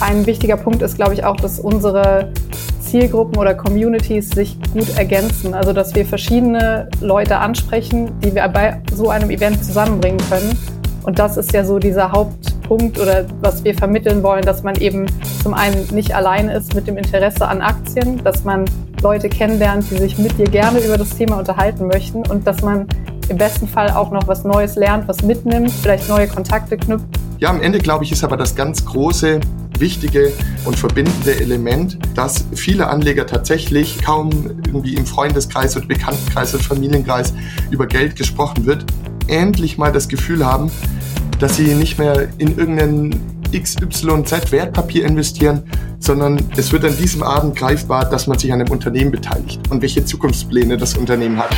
ein wichtiger Punkt ist, glaube ich, auch, dass unsere Zielgruppen oder Communities sich gut ergänzen. Also dass wir verschiedene Leute ansprechen, die wir bei so einem Event zusammenbringen können. Und das ist ja so dieser Hauptpunkt oder was wir vermitteln wollen, dass man eben zum einen nicht alleine ist mit dem Interesse an Aktien, dass man Leute kennenlernt, die sich mit dir gerne über das Thema unterhalten möchten und dass man im besten Fall auch noch was Neues lernt, was mitnimmt, vielleicht neue Kontakte knüpft. Ja, am Ende glaube ich, ist aber das ganz große, wichtige und verbindende Element, dass viele Anleger tatsächlich kaum irgendwie im Freundeskreis und Bekanntenkreis und Familienkreis über Geld gesprochen wird, endlich mal das Gefühl haben, dass sie nicht mehr in irgendeinen XYZ Wertpapier investieren, sondern es wird an diesem Abend greifbar, dass man sich an einem Unternehmen beteiligt und welche Zukunftspläne das Unternehmen hat.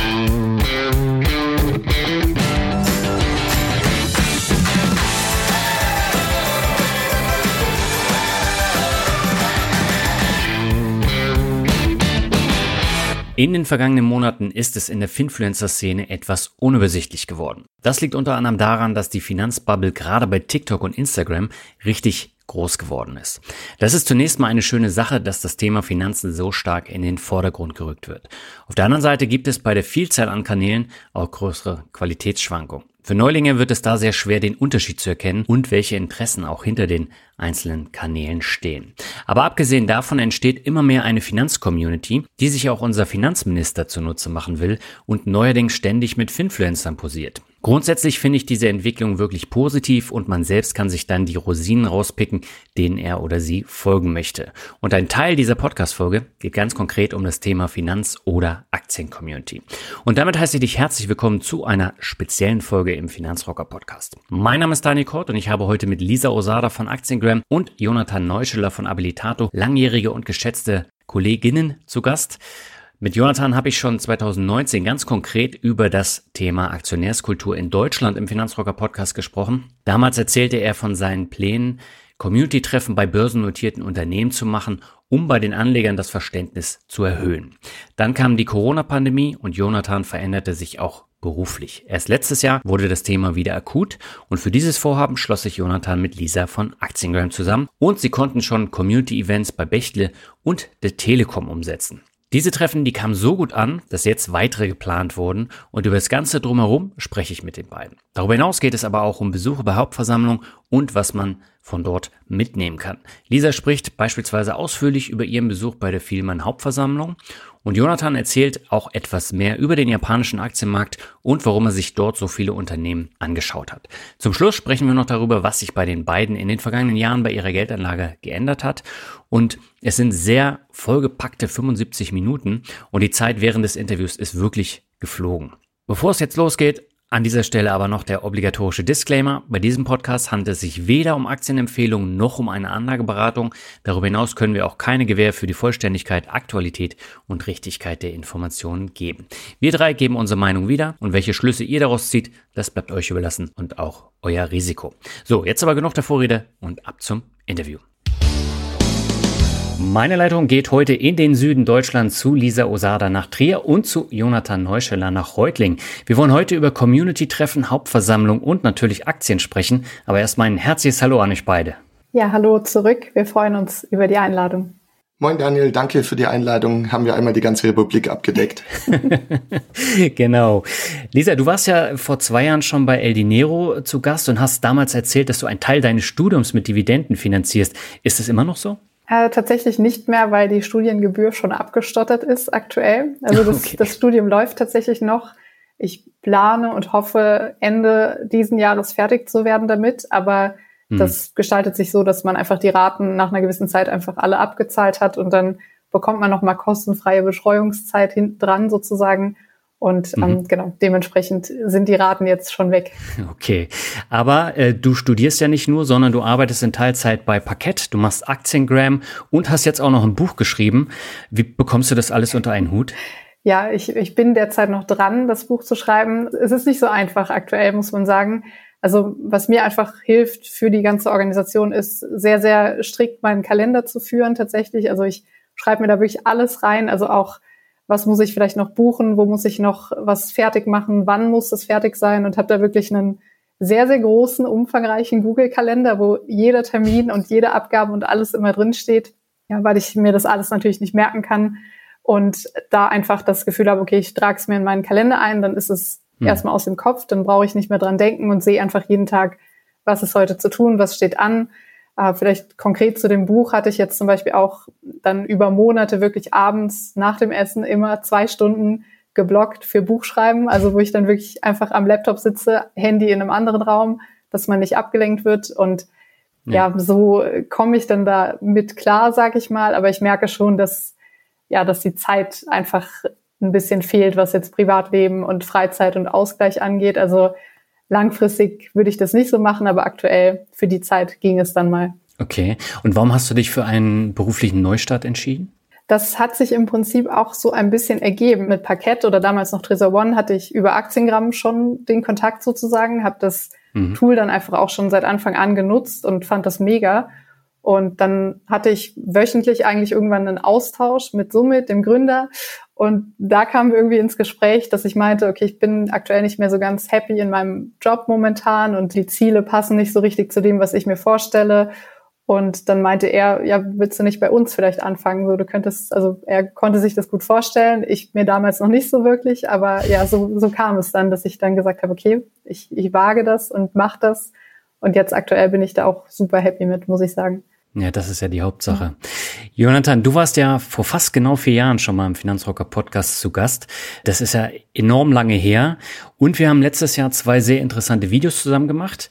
In den vergangenen Monaten ist es in der Finfluencer-Szene etwas unübersichtlich geworden. Das liegt unter anderem daran, dass die Finanzbubble gerade bei TikTok und Instagram richtig groß geworden ist. Das ist zunächst mal eine schöne Sache, dass das Thema Finanzen so stark in den Vordergrund gerückt wird. Auf der anderen Seite gibt es bei der Vielzahl an Kanälen auch größere Qualitätsschwankungen. Für Neulinge wird es da sehr schwer, den Unterschied zu erkennen und welche Interessen auch hinter den einzelnen Kanälen stehen. Aber abgesehen davon entsteht immer mehr eine Finanzcommunity, die sich auch unser Finanzminister zunutze machen will und neuerdings ständig mit Finfluencern posiert. Grundsätzlich finde ich diese Entwicklung wirklich positiv und man selbst kann sich dann die Rosinen rauspicken, denen er oder sie folgen möchte. Und ein Teil dieser Podcast-Folge geht ganz konkret um das Thema Finanz- oder Aktien-Community. Und damit heiße ich dich herzlich willkommen zu einer speziellen Folge im Finanzrocker Podcast. Mein Name ist Daniel Kort und ich habe heute mit Lisa Osada von Aktiengram und Jonathan Neuscheler von Abilitato langjährige und geschätzte Kolleginnen zu Gast. Mit Jonathan habe ich schon 2019 ganz konkret über das Thema Aktionärskultur in Deutschland im Finanzrocker Podcast gesprochen. Damals erzählte er von seinen Plänen, Community-Treffen bei börsennotierten Unternehmen zu machen, um bei den Anlegern das Verständnis zu erhöhen. Dann kam die Corona-Pandemie und Jonathan veränderte sich auch beruflich. Erst letztes Jahr wurde das Thema wieder akut und für dieses Vorhaben schloss sich Jonathan mit Lisa von Aktiengram zusammen und sie konnten schon Community-Events bei Bechtle und der Telekom umsetzen. Diese Treffen, die kamen so gut an, dass jetzt weitere geplant wurden und über das Ganze drumherum spreche ich mit den beiden. Darüber hinaus geht es aber auch um Besuche bei Hauptversammlungen und was man von dort mitnehmen kann. Lisa spricht beispielsweise ausführlich über ihren Besuch bei der Vielmann Hauptversammlung und Jonathan erzählt auch etwas mehr über den japanischen Aktienmarkt und warum er sich dort so viele Unternehmen angeschaut hat. Zum Schluss sprechen wir noch darüber, was sich bei den beiden in den vergangenen Jahren bei ihrer Geldanlage geändert hat. Und es sind sehr vollgepackte 75 Minuten und die Zeit während des Interviews ist wirklich geflogen. Bevor es jetzt losgeht, an dieser Stelle aber noch der obligatorische Disclaimer. Bei diesem Podcast handelt es sich weder um Aktienempfehlungen noch um eine Anlageberatung. Darüber hinaus können wir auch keine Gewähr für die Vollständigkeit, Aktualität und Richtigkeit der Informationen geben. Wir drei geben unsere Meinung wieder und welche Schlüsse ihr daraus zieht, das bleibt euch überlassen und auch euer Risiko. So, jetzt aber genug der Vorrede und ab zum Interview. Meine Leitung geht heute in den Süden Deutschlands zu Lisa Osada nach Trier und zu Jonathan Neuscheller nach Reutling. Wir wollen heute über Community-Treffen, Hauptversammlung und natürlich Aktien sprechen. Aber erstmal ein herzliches Hallo an euch beide. Ja, hallo zurück. Wir freuen uns über die Einladung. Moin Daniel, danke für die Einladung. Haben wir einmal die ganze Republik abgedeckt. genau. Lisa, du warst ja vor zwei Jahren schon bei El Dinero zu Gast und hast damals erzählt, dass du einen Teil deines Studiums mit Dividenden finanzierst. Ist es immer noch so? Äh, tatsächlich nicht mehr, weil die Studiengebühr schon abgestottert ist aktuell. Also das, okay. das Studium läuft tatsächlich noch. Ich plane und hoffe, Ende diesen Jahres fertig zu werden damit. Aber hm. das gestaltet sich so, dass man einfach die Raten nach einer gewissen Zeit einfach alle abgezahlt hat und dann bekommt man nochmal kostenfreie Betreuungszeit hinten dran sozusagen. Und ähm, mhm. genau, dementsprechend sind die Raten jetzt schon weg. Okay. Aber äh, du studierst ja nicht nur, sondern du arbeitest in Teilzeit bei Parkett, du machst Aktiengram und hast jetzt auch noch ein Buch geschrieben. Wie bekommst du das alles unter einen Hut? Ja, ich, ich bin derzeit noch dran, das Buch zu schreiben. Es ist nicht so einfach aktuell, muss man sagen. Also was mir einfach hilft für die ganze Organisation ist, sehr, sehr strikt meinen Kalender zu führen tatsächlich. Also ich schreibe mir da wirklich alles rein, also auch was muss ich vielleicht noch buchen, wo muss ich noch was fertig machen, wann muss das fertig sein und habe da wirklich einen sehr, sehr großen, umfangreichen Google-Kalender, wo jeder Termin und jede Abgabe und alles immer drin steht, ja, weil ich mir das alles natürlich nicht merken kann und da einfach das Gefühl habe, okay, ich trage es mir in meinen Kalender ein, dann ist es hm. erstmal aus dem Kopf, dann brauche ich nicht mehr dran denken und sehe einfach jeden Tag, was ist heute zu tun, was steht an. Äh, vielleicht konkret zu dem Buch hatte ich jetzt zum Beispiel auch dann über Monate wirklich abends nach dem Essen immer zwei Stunden geblockt für Buchschreiben, also wo ich dann wirklich einfach am Laptop sitze, Handy in einem anderen Raum, dass man nicht abgelenkt wird. Und ja, ja so komme ich dann da mit klar, sag ich mal, aber ich merke schon, dass ja, dass die Zeit einfach ein bisschen fehlt, was jetzt Privatleben und Freizeit und Ausgleich angeht. Also langfristig würde ich das nicht so machen, aber aktuell für die Zeit ging es dann mal. Okay. Und warum hast du dich für einen beruflichen Neustart entschieden? Das hat sich im Prinzip auch so ein bisschen ergeben. Mit Parkett oder damals noch Tresor One hatte ich über Aktiengramm schon den Kontakt sozusagen, habe das mhm. Tool dann einfach auch schon seit Anfang an genutzt und fand das mega. Und dann hatte ich wöchentlich eigentlich irgendwann einen Austausch mit Summit, dem Gründer. Und da wir irgendwie ins Gespräch, dass ich meinte, okay, ich bin aktuell nicht mehr so ganz happy in meinem Job momentan und die Ziele passen nicht so richtig zu dem, was ich mir vorstelle. Und dann meinte er, ja, willst du nicht bei uns vielleicht anfangen? So, du könntest, also er konnte sich das gut vorstellen. Ich mir damals noch nicht so wirklich, aber ja, so, so kam es dann, dass ich dann gesagt habe, okay, ich, ich wage das und mach das. Und jetzt aktuell bin ich da auch super happy mit, muss ich sagen. Ja, das ist ja die Hauptsache. Ja. Jonathan, du warst ja vor fast genau vier Jahren schon mal im Finanzrocker Podcast zu Gast. Das ist ja enorm lange her. Und wir haben letztes Jahr zwei sehr interessante Videos zusammen gemacht.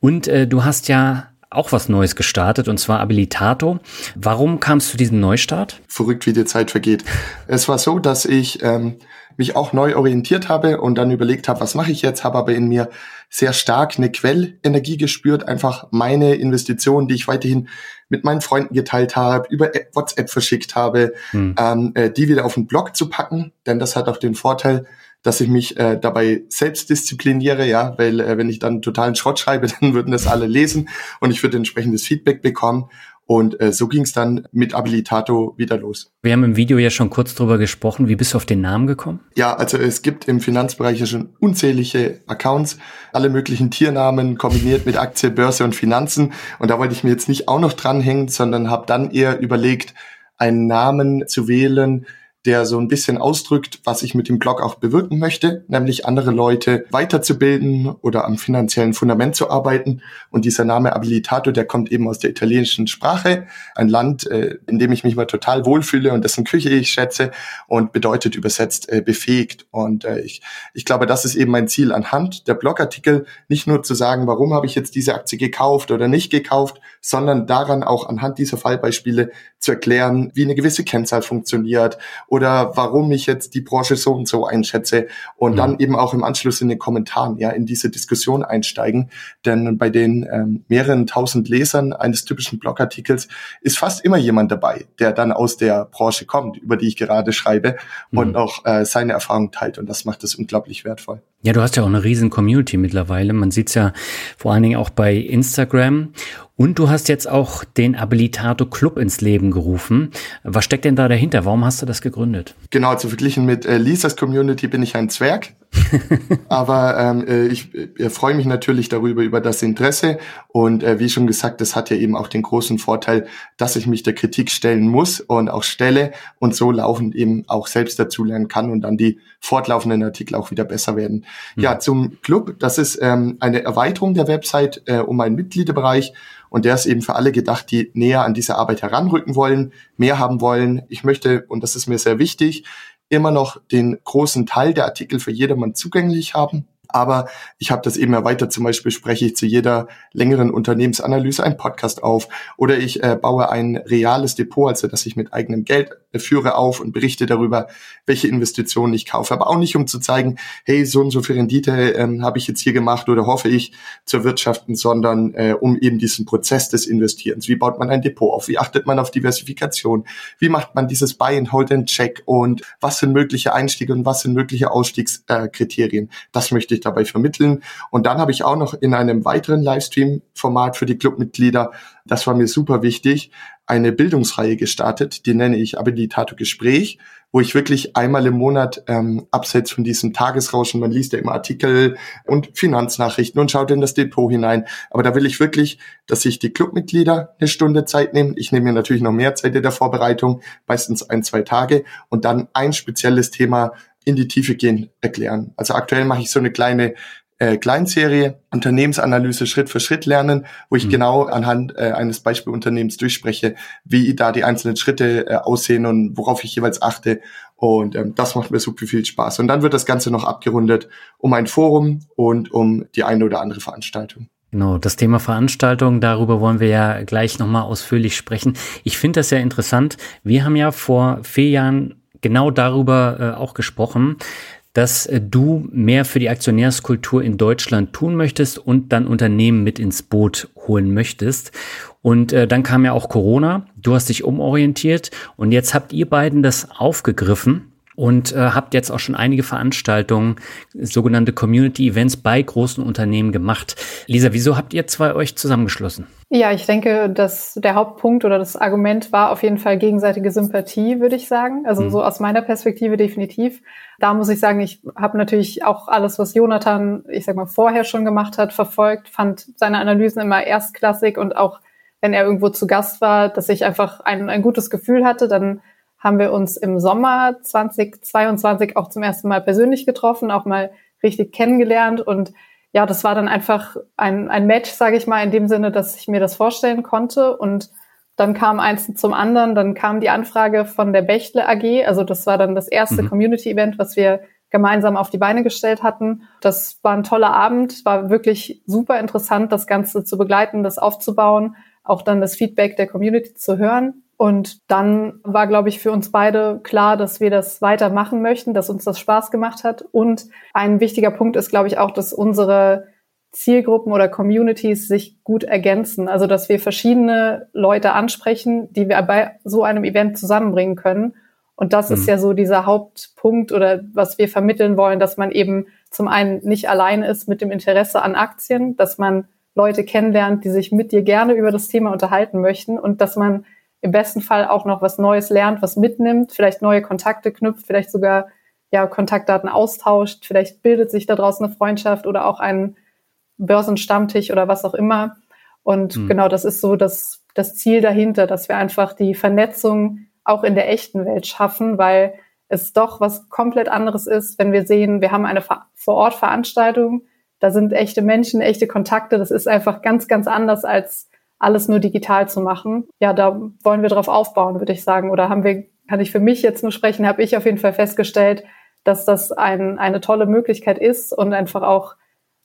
Und äh, du hast ja auch was Neues gestartet, und zwar Abilitato. Warum kamst du zu diesem Neustart? Verrückt, wie die Zeit vergeht. Es war so, dass ich ähm, mich auch neu orientiert habe und dann überlegt habe, was mache ich jetzt, habe aber in mir sehr stark eine Quellenergie gespürt, einfach meine Investitionen, die ich weiterhin mit meinen Freunden geteilt habe, über WhatsApp verschickt habe, hm. ähm, äh, die wieder auf den Blog zu packen, denn das hat auch den Vorteil, dass ich mich äh, dabei selbst diszipliniere, ja, weil äh, wenn ich dann totalen Schrott schreibe, dann würden das alle lesen und ich würde entsprechendes Feedback bekommen und äh, so ging es dann mit Abilitato wieder los. Wir haben im Video ja schon kurz drüber gesprochen. Wie bist du auf den Namen gekommen? Ja, also es gibt im Finanzbereich ja schon unzählige Accounts, alle möglichen Tiernamen kombiniert mit Aktie, Börse und Finanzen. Und da wollte ich mir jetzt nicht auch noch dranhängen, sondern habe dann eher überlegt, einen Namen zu wählen, der so ein bisschen ausdrückt, was ich mit dem Blog auch bewirken möchte, nämlich andere Leute weiterzubilden oder am finanziellen Fundament zu arbeiten. Und dieser Name Abilitato, der kommt eben aus der italienischen Sprache, ein Land, äh, in dem ich mich mal total wohlfühle und dessen Küche ich schätze und bedeutet übersetzt äh, befähigt. Und äh, ich, ich glaube, das ist eben mein Ziel anhand der Blogartikel, nicht nur zu sagen, warum habe ich jetzt diese Aktie gekauft oder nicht gekauft, sondern daran auch anhand dieser Fallbeispiele zu erklären, wie eine gewisse Kennzahl funktioniert oder warum ich jetzt die Branche so und so einschätze und mhm. dann eben auch im Anschluss in den Kommentaren ja in diese Diskussion einsteigen. Denn bei den ähm, mehreren tausend Lesern eines typischen Blogartikels ist fast immer jemand dabei, der dann aus der Branche kommt, über die ich gerade schreibe mhm. und auch äh, seine Erfahrung teilt. Und das macht es unglaublich wertvoll. Ja, du hast ja auch eine riesen Community mittlerweile. Man sieht's ja vor allen Dingen auch bei Instagram. Und du hast jetzt auch den Abilitato Club ins Leben gerufen. Was steckt denn da dahinter? Warum hast du das gegründet? Genau, zu verglichen mit äh, Lisas Community bin ich ein Zwerg. Aber ähm, äh, ich äh, freue mich natürlich darüber, über das Interesse. Und äh, wie schon gesagt, das hat ja eben auch den großen Vorteil, dass ich mich der Kritik stellen muss und auch stelle und so laufend eben auch selbst dazulernen kann und dann die fortlaufenden Artikel auch wieder besser werden. Mhm. Ja, zum Club. Das ist ähm, eine Erweiterung der Website äh, um einen Mitgliederbereich. Und der ist eben für alle gedacht, die näher an diese Arbeit heranrücken wollen, mehr haben wollen. Ich möchte, und das ist mir sehr wichtig, immer noch den großen Teil der Artikel für jedermann zugänglich haben. Aber ich habe das eben erweitert. Zum Beispiel spreche ich zu jeder längeren Unternehmensanalyse einen Podcast auf oder ich äh, baue ein reales Depot, also dass ich mit eigenem Geld äh, führe auf und berichte darüber, welche Investitionen ich kaufe. Aber auch nicht, um zu zeigen, hey, so und so viel Rendite ähm, habe ich jetzt hier gemacht oder hoffe ich zu wirtschaften, sondern äh, um eben diesen Prozess des Investierens. Wie baut man ein Depot auf? Wie achtet man auf Diversifikation? Wie macht man dieses Buy and Hold and Check? Und was sind mögliche Einstiege und was sind mögliche Ausstiegskriterien? Äh, das möchte ich ich dabei vermitteln. Und dann habe ich auch noch in einem weiteren Livestream-Format für die Clubmitglieder, das war mir super wichtig, eine Bildungsreihe gestartet, die nenne ich Abilitato Gespräch, wo ich wirklich einmal im Monat ähm, abseits von diesem Tagesrauschen, man liest ja immer Artikel und Finanznachrichten und schaut in das Depot hinein. Aber da will ich wirklich, dass sich die Clubmitglieder eine Stunde Zeit nehmen. Ich nehme mir natürlich noch mehr Zeit in der Vorbereitung, meistens ein, zwei Tage und dann ein spezielles Thema in die Tiefe gehen erklären. Also aktuell mache ich so eine kleine äh, Kleinserie Unternehmensanalyse Schritt für Schritt lernen, wo ich mhm. genau anhand äh, eines Beispielunternehmens durchspreche, wie da die einzelnen Schritte äh, aussehen und worauf ich jeweils achte. Und ähm, das macht mir super viel Spaß. Und dann wird das Ganze noch abgerundet um ein Forum und um die eine oder andere Veranstaltung. Genau, das Thema Veranstaltung, darüber wollen wir ja gleich nochmal ausführlich sprechen. Ich finde das ja interessant. Wir haben ja vor vier Jahren genau darüber äh, auch gesprochen, dass äh, du mehr für die Aktionärskultur in Deutschland tun möchtest und dann Unternehmen mit ins Boot holen möchtest. Und äh, dann kam ja auch Corona, du hast dich umorientiert und jetzt habt ihr beiden das aufgegriffen und äh, habt jetzt auch schon einige Veranstaltungen, sogenannte Community Events bei großen Unternehmen gemacht. Lisa, wieso habt ihr zwei euch zusammengeschlossen? Ja, ich denke, dass der Hauptpunkt oder das Argument war auf jeden Fall gegenseitige Sympathie, würde ich sagen. Also mhm. so aus meiner Perspektive definitiv. Da muss ich sagen, ich habe natürlich auch alles, was Jonathan, ich sag mal, vorher schon gemacht hat, verfolgt, fand seine Analysen immer erstklassig und auch wenn er irgendwo zu Gast war, dass ich einfach ein, ein gutes Gefühl hatte, dann haben wir uns im Sommer 2022 auch zum ersten Mal persönlich getroffen, auch mal richtig kennengelernt und ja, das war dann einfach ein, ein Match, sage ich mal, in dem Sinne, dass ich mir das vorstellen konnte und dann kam eins zum anderen, dann kam die Anfrage von der Bechtle AG, also das war dann das erste mhm. Community-Event, was wir gemeinsam auf die Beine gestellt hatten. Das war ein toller Abend, war wirklich super interessant, das Ganze zu begleiten, das aufzubauen, auch dann das Feedback der Community zu hören. Und dann war, glaube ich, für uns beide klar, dass wir das weitermachen möchten, dass uns das Spaß gemacht hat. Und ein wichtiger Punkt ist, glaube ich, auch, dass unsere Zielgruppen oder Communities sich gut ergänzen. Also, dass wir verschiedene Leute ansprechen, die wir bei so einem Event zusammenbringen können. Und das mhm. ist ja so dieser Hauptpunkt oder was wir vermitteln wollen, dass man eben zum einen nicht allein ist mit dem Interesse an Aktien, dass man Leute kennenlernt, die sich mit dir gerne über das Thema unterhalten möchten und dass man im besten Fall auch noch was Neues lernt, was mitnimmt, vielleicht neue Kontakte knüpft, vielleicht sogar ja Kontaktdaten austauscht, vielleicht bildet sich da draußen eine Freundschaft oder auch ein Börsenstammtisch oder was auch immer. Und mhm. genau das ist so das, das Ziel dahinter, dass wir einfach die Vernetzung auch in der echten Welt schaffen, weil es doch was komplett anderes ist, wenn wir sehen, wir haben eine Vor-Ort-Veranstaltung, da sind echte Menschen, echte Kontakte, das ist einfach ganz, ganz anders als alles nur digital zu machen. Ja, da wollen wir drauf aufbauen, würde ich sagen. Oder haben wir, kann ich für mich jetzt nur sprechen, habe ich auf jeden Fall festgestellt, dass das ein, eine tolle Möglichkeit ist und einfach auch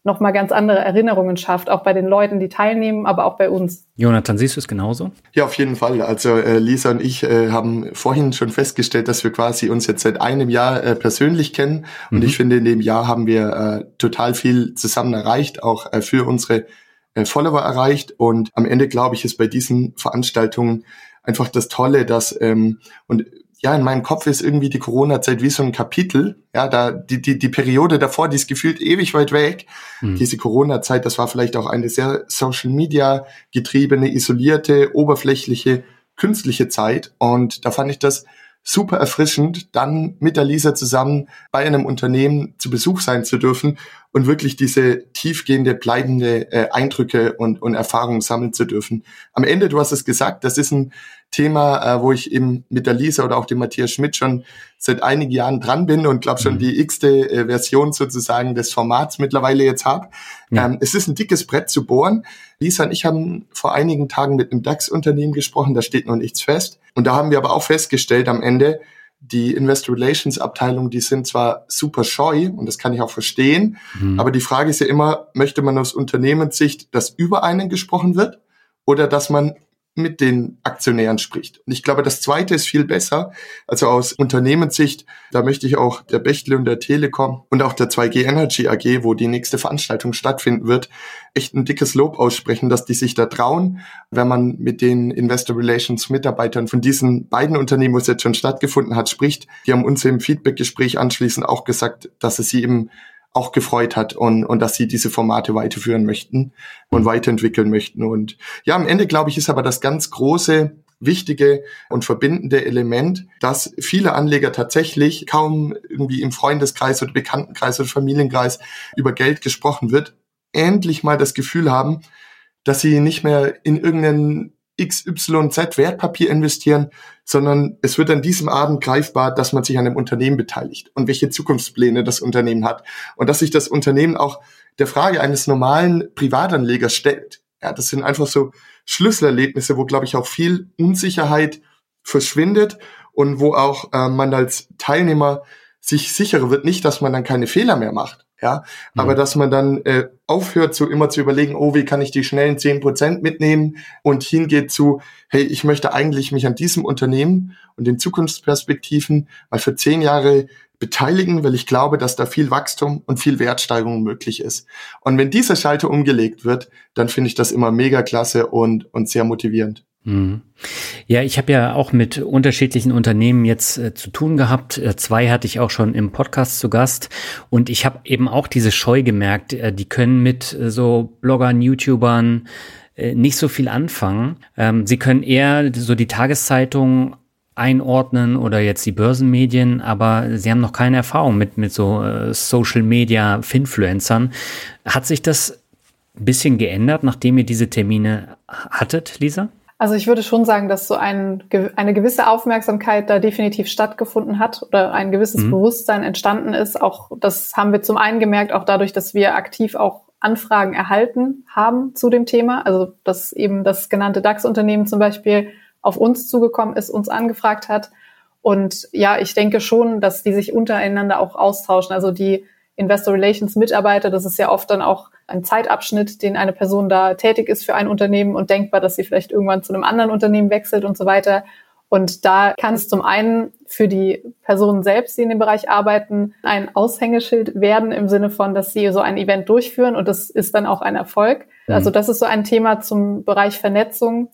nochmal ganz andere Erinnerungen schafft, auch bei den Leuten, die teilnehmen, aber auch bei uns. Jonathan, siehst du es genauso? Ja, auf jeden Fall. Also äh, Lisa und ich äh, haben vorhin schon festgestellt, dass wir quasi uns jetzt seit einem Jahr äh, persönlich kennen. Und mhm. ich finde, in dem Jahr haben wir äh, total viel zusammen erreicht, auch äh, für unsere äh, Follower erreicht. Und am Ende, glaube ich, ist bei diesen Veranstaltungen einfach das Tolle, dass ähm, und ja, in meinem Kopf ist irgendwie die Corona-Zeit wie so ein Kapitel. Ja, da die, die, die Periode davor, die ist gefühlt ewig weit weg. Mhm. Diese Corona-Zeit, das war vielleicht auch eine sehr Social Media getriebene, isolierte, oberflächliche, künstliche Zeit. Und da fand ich das super erfrischend, dann mit der Lisa zusammen bei einem Unternehmen zu Besuch sein zu dürfen und wirklich diese tiefgehende, bleibende äh, Eindrücke und, und Erfahrungen sammeln zu dürfen. Am Ende, du hast es gesagt, das ist ein Thema, äh, wo ich eben mit der Lisa oder auch dem Matthias Schmidt schon seit einigen Jahren dran bin und glaube schon mhm. die x-te äh, Version sozusagen des Formats mittlerweile jetzt habe. Ja. Ähm, es ist ein dickes Brett zu bohren. Lisa und ich haben vor einigen Tagen mit einem DAX-Unternehmen gesprochen, da steht noch nichts fest. Und da haben wir aber auch festgestellt am Ende, die Investor Relations Abteilung, die sind zwar super scheu und das kann ich auch verstehen, mhm. aber die Frage ist ja immer, möchte man aus Unternehmenssicht, dass über einen gesprochen wird oder dass man mit den Aktionären spricht. Und ich glaube, das Zweite ist viel besser. Also aus Unternehmenssicht, da möchte ich auch der Bechtle und der Telekom und auch der 2G Energy AG, wo die nächste Veranstaltung stattfinden wird, echt ein dickes Lob aussprechen, dass die sich da trauen, wenn man mit den Investor Relations Mitarbeitern von diesen beiden Unternehmen, wo es jetzt schon stattgefunden hat, spricht. Die haben uns im Feedback-Gespräch anschließend auch gesagt, dass es sie eben auch gefreut hat und, und dass sie diese Formate weiterführen möchten und weiterentwickeln möchten. Und ja, am Ende, glaube ich, ist aber das ganz große, wichtige und verbindende Element, dass viele Anleger tatsächlich kaum irgendwie im Freundeskreis oder Bekanntenkreis oder Familienkreis über Geld gesprochen wird, endlich mal das Gefühl haben, dass sie nicht mehr in irgendeinen XYZ Wertpapier investieren, sondern es wird an diesem Abend greifbar, dass man sich an einem Unternehmen beteiligt und welche Zukunftspläne das Unternehmen hat und dass sich das Unternehmen auch der Frage eines normalen Privatanlegers stellt. Ja, das sind einfach so Schlüsselerlebnisse, wo glaube ich auch viel Unsicherheit verschwindet und wo auch äh, man als Teilnehmer sich sicherer wird, nicht, dass man dann keine Fehler mehr macht, ja, mhm. aber dass man dann äh, aufhört, so immer zu überlegen, oh, wie kann ich die schnellen zehn Prozent mitnehmen und hingeht zu, hey, ich möchte eigentlich mich an diesem Unternehmen und den Zukunftsperspektiven mal für zehn Jahre beteiligen, weil ich glaube, dass da viel Wachstum und viel Wertsteigerung möglich ist. Und wenn dieser Schalter umgelegt wird, dann finde ich das immer mega klasse und, und sehr motivierend. Mhm. Ja, ich habe ja auch mit unterschiedlichen Unternehmen jetzt äh, zu tun gehabt. Äh, zwei hatte ich auch schon im Podcast zu Gast. Und ich habe eben auch diese Scheu gemerkt, äh, die können mit äh, so Bloggern, YouTubern äh, nicht so viel anfangen. Ähm, sie können eher so die Tageszeitung einordnen oder jetzt die Börsenmedien, aber sie haben noch keine Erfahrung mit, mit so Social Media Finfluencern. Hat sich das ein bisschen geändert, nachdem ihr diese Termine hattet, Lisa? Also ich würde schon sagen, dass so ein, eine gewisse Aufmerksamkeit da definitiv stattgefunden hat oder ein gewisses mhm. Bewusstsein entstanden ist. Auch das haben wir zum einen gemerkt, auch dadurch, dass wir aktiv auch Anfragen erhalten haben zu dem Thema. Also dass eben das genannte DAX-Unternehmen zum Beispiel auf uns zugekommen ist, uns angefragt hat. Und ja, ich denke schon, dass die sich untereinander auch austauschen. Also die Investor Relations Mitarbeiter, das ist ja oft dann auch ein Zeitabschnitt, den eine Person da tätig ist für ein Unternehmen und denkbar, dass sie vielleicht irgendwann zu einem anderen Unternehmen wechselt und so weiter. Und da kann es zum einen für die Personen selbst, die in dem Bereich arbeiten, ein Aushängeschild werden im Sinne von, dass sie so ein Event durchführen und das ist dann auch ein Erfolg. Mhm. Also das ist so ein Thema zum Bereich Vernetzung.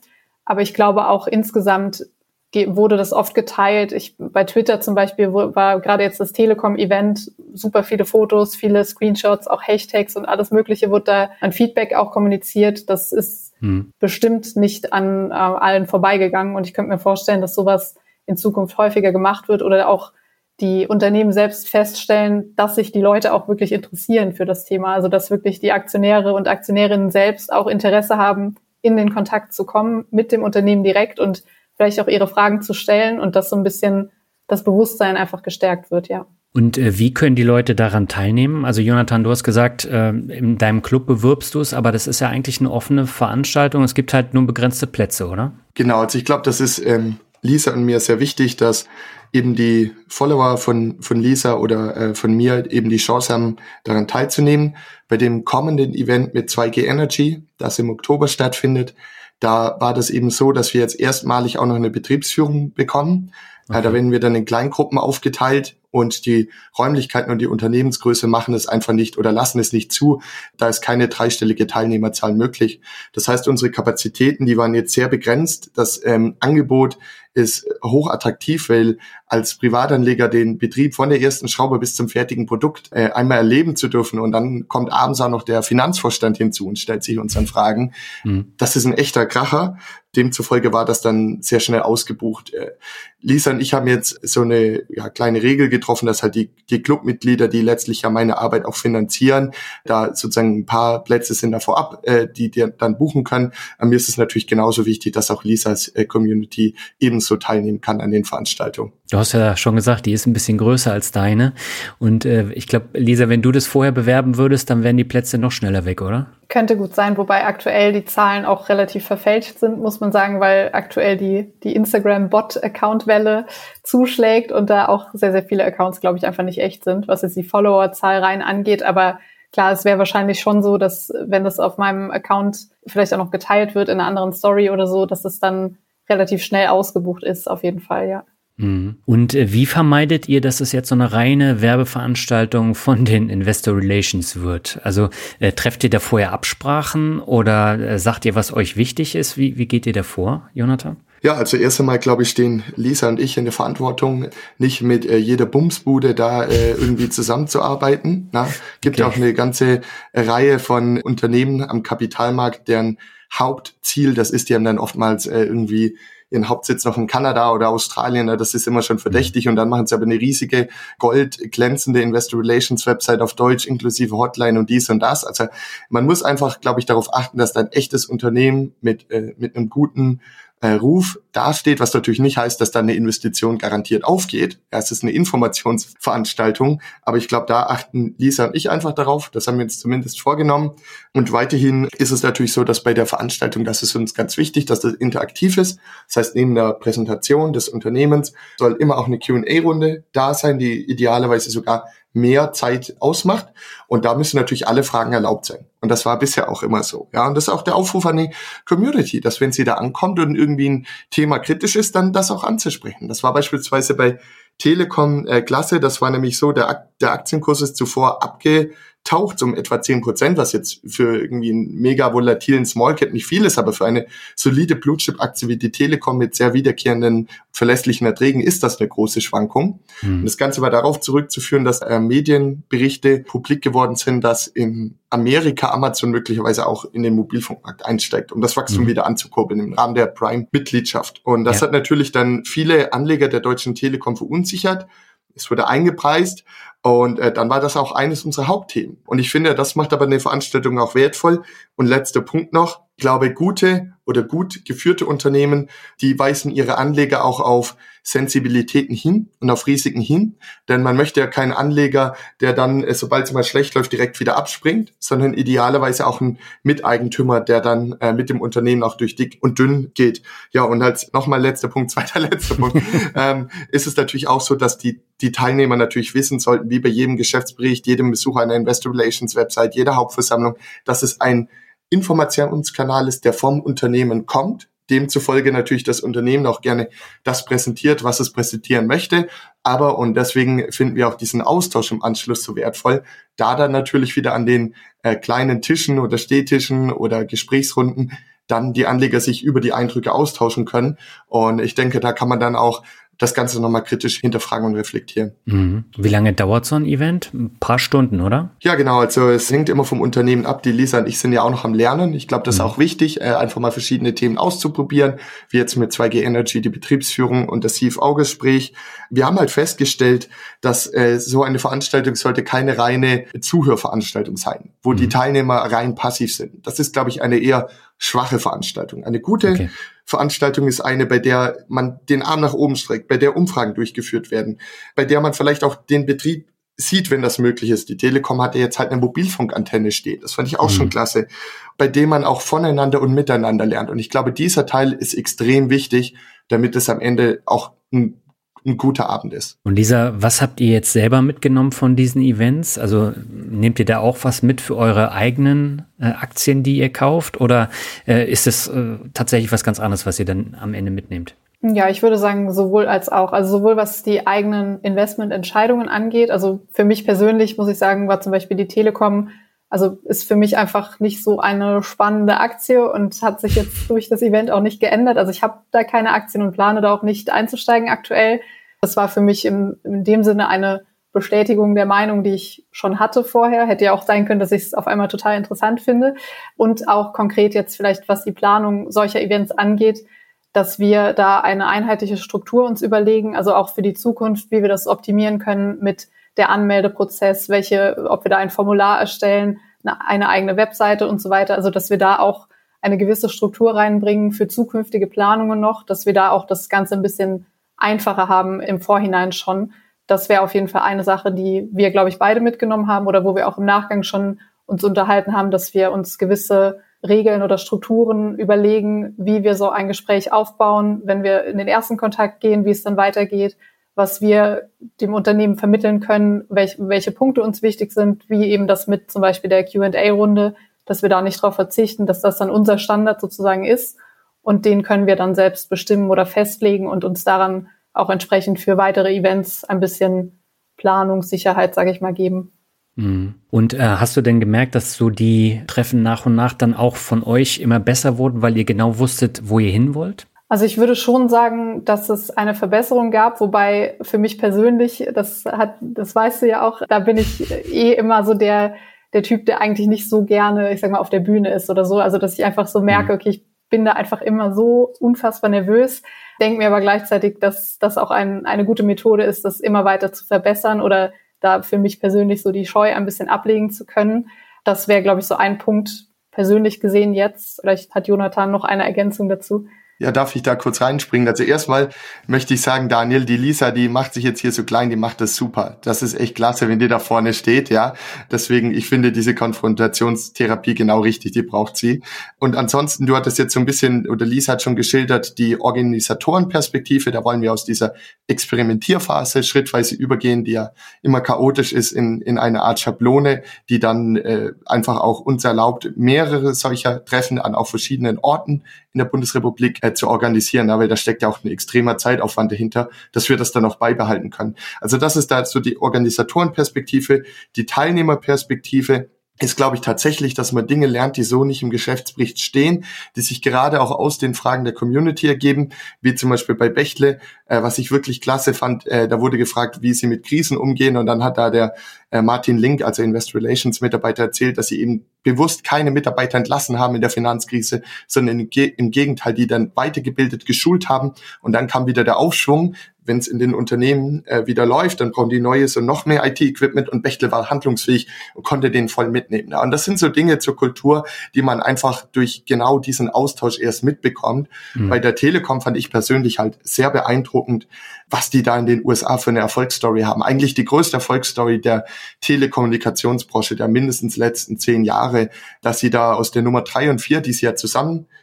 Aber ich glaube auch insgesamt wurde das oft geteilt. Ich, bei Twitter zum Beispiel war gerade jetzt das Telekom-Event, super viele Fotos, viele Screenshots, auch Hashtags und alles Mögliche wurde da an Feedback auch kommuniziert. Das ist hm. bestimmt nicht an äh, allen vorbeigegangen und ich könnte mir vorstellen, dass sowas in Zukunft häufiger gemacht wird oder auch die Unternehmen selbst feststellen, dass sich die Leute auch wirklich interessieren für das Thema. Also dass wirklich die Aktionäre und Aktionärinnen selbst auch Interesse haben, in den Kontakt zu kommen mit dem Unternehmen direkt und vielleicht auch ihre Fragen zu stellen und dass so ein bisschen das Bewusstsein einfach gestärkt wird, ja. Und äh, wie können die Leute daran teilnehmen? Also Jonathan, du hast gesagt, äh, in deinem Club bewirbst du es, aber das ist ja eigentlich eine offene Veranstaltung. Es gibt halt nur begrenzte Plätze, oder? Genau, also ich glaube, das ist ähm, Lisa und mir sehr wichtig, dass eben die Follower von, von Lisa oder äh, von mir eben die Chance haben, daran teilzunehmen. Bei dem kommenden Event mit 2G Energy, das im Oktober stattfindet, da war das eben so, dass wir jetzt erstmalig auch noch eine Betriebsführung bekommen. Okay. Da werden wir dann in Kleingruppen aufgeteilt und die Räumlichkeiten und die Unternehmensgröße machen es einfach nicht oder lassen es nicht zu. Da ist keine dreistellige Teilnehmerzahl möglich. Das heißt, unsere Kapazitäten, die waren jetzt sehr begrenzt. Das ähm, Angebot ist hochattraktiv, weil als Privatanleger den Betrieb von der ersten Schraube bis zum fertigen Produkt äh, einmal erleben zu dürfen und dann kommt abends auch noch der Finanzvorstand hinzu und stellt sich uns dann Fragen. Mhm. Das ist ein echter Kracher. Demzufolge war das dann sehr schnell ausgebucht. Äh, Lisa und ich haben jetzt so eine ja, kleine Regel getroffen, dass halt die, die Clubmitglieder, die letztlich ja meine Arbeit auch finanzieren, da sozusagen ein paar Plätze sind da vorab, äh, die die dann buchen können. An mir ist es natürlich genauso wichtig, dass auch Lisas äh, Community ebenso teilnehmen kann an den Veranstaltungen. Du hast ja schon gesagt, die ist ein bisschen größer als deine. Und äh, ich glaube, Lisa, wenn du das vorher bewerben würdest, dann wären die Plätze noch schneller weg, oder? Könnte gut sein, wobei aktuell die Zahlen auch relativ verfälscht sind, muss man sagen, weil aktuell die, die Instagram-Bot-Account-Welle zuschlägt und da auch sehr, sehr viele Accounts, glaube ich, einfach nicht echt sind, was jetzt die Follower-Zahl rein angeht. Aber klar, es wäre wahrscheinlich schon so, dass wenn das auf meinem Account vielleicht auch noch geteilt wird in einer anderen Story oder so, dass es dann relativ schnell ausgebucht ist, auf jeden Fall, ja. Mhm. Und äh, wie vermeidet ihr, dass es jetzt so eine reine Werbeveranstaltung von den Investor Relations wird? Also äh, trefft ihr da vorher Absprachen oder äh, sagt ihr, was euch wichtig ist? Wie, wie geht ihr da vor, Jonathan? Ja, also erst einmal, glaube ich, stehen Lisa und ich in der Verantwortung, nicht mit äh, jeder Bumsbude da äh, irgendwie zusammenzuarbeiten. Na, gibt ja okay. auch eine ganze Reihe von Unternehmen am Kapitalmarkt, deren Hauptziel, das ist, die haben dann oftmals äh, irgendwie ihren Hauptsitz noch in Kanada oder Australien, das ist immer schon verdächtig und dann machen sie aber eine riesige goldglänzende Investor Relations Website auf Deutsch inklusive Hotline und dies und das. Also man muss einfach, glaube ich, darauf achten, dass da ein echtes Unternehmen mit, äh, mit einem guten äh, Ruf dasteht, was natürlich nicht heißt, dass dann eine Investition garantiert aufgeht. Ja, es ist eine Informationsveranstaltung, aber ich glaube, da achten Lisa und ich einfach darauf. Das haben wir uns zumindest vorgenommen. Und weiterhin ist es natürlich so, dass bei der Veranstaltung, das ist uns ganz wichtig, dass das interaktiv ist. Das heißt, neben der Präsentation des Unternehmens soll immer auch eine Q&A-Runde da sein, die idealerweise sogar mehr Zeit ausmacht. Und da müssen natürlich alle Fragen erlaubt sein. Und das war bisher auch immer so. Ja, und das ist auch der Aufruf an die Community, dass wenn sie da ankommt und irgendwie ein Thema kritisch ist, dann das auch anzusprechen. Das war beispielsweise bei Telekom äh, klasse. Das war nämlich so, der, der Aktienkurs ist zuvor abge taucht um etwa zehn Prozent, was jetzt für irgendwie einen mega volatilen Small Cap nicht viel ist, aber für eine solide Blue Chip Aktie wie die Telekom mit sehr wiederkehrenden verlässlichen Erträgen ist das eine große Schwankung. Hm. Und das Ganze war darauf zurückzuführen, dass äh, Medienberichte publik geworden sind, dass in Amerika Amazon möglicherweise auch in den Mobilfunkmarkt einsteigt, um das Wachstum hm. wieder anzukurbeln im Rahmen der Prime-Mitgliedschaft. Und das ja. hat natürlich dann viele Anleger der Deutschen Telekom verunsichert. Es wurde eingepreist und äh, dann war das auch eines unserer Hauptthemen. Und ich finde, das macht aber eine Veranstaltung auch wertvoll. Und letzter Punkt noch, ich glaube, gute oder gut geführte Unternehmen, die weisen ihre Anleger auch auf Sensibilitäten hin und auf Risiken hin. Denn man möchte ja keinen Anleger, der dann, äh, sobald es mal schlecht läuft, direkt wieder abspringt, sondern idealerweise auch ein Miteigentümer, der dann äh, mit dem Unternehmen auch durch dick und dünn geht. Ja, und als nochmal letzter Punkt, zweiter letzter Punkt, ähm, ist es natürlich auch so, dass die, die Teilnehmer natürlich wissen sollten, wie bei jedem Geschäftsbericht, jedem Besuch einer Investor Relations Website, jeder Hauptversammlung, dass es ein Informationskanal ist, der vom Unternehmen kommt, demzufolge natürlich das Unternehmen auch gerne das präsentiert, was es präsentieren möchte. Aber, und deswegen finden wir auch diesen Austausch im Anschluss so wertvoll, da dann natürlich wieder an den äh, kleinen Tischen oder Stehtischen oder Gesprächsrunden dann die Anleger sich über die Eindrücke austauschen können. Und ich denke, da kann man dann auch das Ganze nochmal kritisch hinterfragen und reflektieren. Mhm. Wie lange dauert so ein Event? Ein paar Stunden, oder? Ja, genau. Also es hängt immer vom Unternehmen ab. Die Lisa und ich sind ja auch noch am Lernen. Ich glaube, das mhm. ist auch wichtig, äh, einfach mal verschiedene Themen auszuprobieren, wie jetzt mit 2G Energy, die Betriebsführung und das CFO-Gespräch. Wir haben halt festgestellt, dass äh, so eine Veranstaltung sollte keine reine Zuhörveranstaltung sein, wo mhm. die Teilnehmer rein passiv sind. Das ist, glaube ich, eine eher schwache Veranstaltung. Eine gute okay. Veranstaltung ist eine, bei der man den Arm nach oben streckt, bei der Umfragen durchgeführt werden, bei der man vielleicht auch den Betrieb sieht, wenn das möglich ist. Die Telekom hatte jetzt halt eine Mobilfunkantenne stehen. Das fand ich auch mhm. schon klasse. Bei dem man auch voneinander und miteinander lernt. Und ich glaube, dieser Teil ist extrem wichtig, damit es am Ende auch ein ein guter Abend ist. Und Lisa, was habt ihr jetzt selber mitgenommen von diesen Events? Also nehmt ihr da auch was mit für eure eigenen äh, Aktien, die ihr kauft? Oder äh, ist es äh, tatsächlich was ganz anderes, was ihr dann am Ende mitnehmt? Ja, ich würde sagen, sowohl als auch. Also sowohl was die eigenen Investmententscheidungen angeht. Also für mich persönlich muss ich sagen, war zum Beispiel die Telekom also ist für mich einfach nicht so eine spannende Aktie und hat sich jetzt durch das Event auch nicht geändert. Also ich habe da keine Aktien und plane da auch nicht einzusteigen aktuell. Das war für mich im, in dem Sinne eine Bestätigung der Meinung, die ich schon hatte vorher. Hätte ja auch sein können, dass ich es auf einmal total interessant finde. Und auch konkret jetzt vielleicht, was die Planung solcher Events angeht, dass wir da eine einheitliche Struktur uns überlegen, also auch für die Zukunft, wie wir das optimieren können mit der Anmeldeprozess, welche, ob wir da ein Formular erstellen, eine, eigene Webseite und so weiter. Also dass wir da auch eine gewisse Struktur reinbringen für zukünftige Planungen noch, dass wir da auch das Ganze ein bisschen einfacher haben im Vorhinein schon. Das wäre auf jeden Fall eine Sache, die wir, glaube ich, beide mitgenommen haben oder wo wir auch im Nachgang schon uns unterhalten haben, dass wir uns gewisse Regeln oder Strukturen überlegen, wie wir so ein Gespräch aufbauen, wenn wir in den ersten Kontakt gehen, wie es dann weitergeht, was wir dem Unternehmen vermitteln können, welche, welche Punkte uns wichtig sind, wie eben das mit zum Beispiel der Q&A-Runde, dass wir da nicht darauf verzichten, dass das dann unser Standard sozusagen ist und den können wir dann selbst bestimmen oder festlegen und uns daran auch entsprechend für weitere Events ein bisschen Planungssicherheit, sage ich mal, geben. Mhm. Und äh, hast du denn gemerkt, dass so die Treffen nach und nach dann auch von euch immer besser wurden, weil ihr genau wusstet, wo ihr hin wollt? Also ich würde schon sagen, dass es eine Verbesserung gab, wobei für mich persönlich, das hat, das weißt du ja auch, da bin ich eh immer so der, der Typ, der eigentlich nicht so gerne, ich sag mal, auf der Bühne ist oder so. Also dass ich einfach so merke, mhm. okay, ich bin da einfach immer so unfassbar nervös, denke mir aber gleichzeitig, dass das auch ein, eine gute Methode ist, das immer weiter zu verbessern oder da für mich persönlich so die Scheu ein bisschen ablegen zu können. Das wäre, glaube ich, so ein Punkt persönlich gesehen jetzt. Vielleicht hat Jonathan noch eine Ergänzung dazu. Ja, darf ich da kurz reinspringen? Also erstmal möchte ich sagen, Daniel, die Lisa, die macht sich jetzt hier so klein, die macht das super. Das ist echt klasse, wenn die da vorne steht, ja. Deswegen, ich finde diese Konfrontationstherapie genau richtig, die braucht sie. Und ansonsten, du hattest jetzt so ein bisschen, oder Lisa hat schon geschildert, die Organisatorenperspektive, da wollen wir aus dieser Experimentierphase schrittweise übergehen, die ja immer chaotisch ist, in, in eine Art Schablone, die dann äh, einfach auch uns erlaubt, mehrere solcher Treffen an auch verschiedenen Orten in der Bundesrepublik äh, zu organisieren, ja, weil da steckt ja auch ein extremer Zeitaufwand dahinter, dass wir das dann auch beibehalten können. Also das ist da so die Organisatorenperspektive, die Teilnehmerperspektive ist, glaube ich, tatsächlich, dass man Dinge lernt, die so nicht im Geschäftsbericht stehen, die sich gerade auch aus den Fragen der Community ergeben, wie zum Beispiel bei Bechtle, äh, was ich wirklich klasse fand, äh, da wurde gefragt, wie sie mit Krisen umgehen und dann hat da der äh, Martin Link, also Investor Relations Mitarbeiter, erzählt, dass sie eben bewusst keine Mitarbeiter entlassen haben in der Finanzkrise, sondern im Gegenteil, die dann weitergebildet, geschult haben und dann kam wieder der Aufschwung, wenn es in den Unternehmen äh, wieder läuft, dann brauchen die Neues und noch mehr IT-Equipment und Bechtle war handlungsfähig und konnte den voll mitnehmen. Ja, und das sind so Dinge zur Kultur, die man einfach durch genau diesen Austausch erst mitbekommt. Mhm. Bei der Telekom fand ich persönlich halt sehr beeindruckend, was die da in den USA für eine Erfolgsstory haben. Eigentlich die größte Erfolgsstory der Telekommunikationsbranche der mindestens letzten zehn Jahre, dass sie da aus der Nummer drei und vier, die sie ja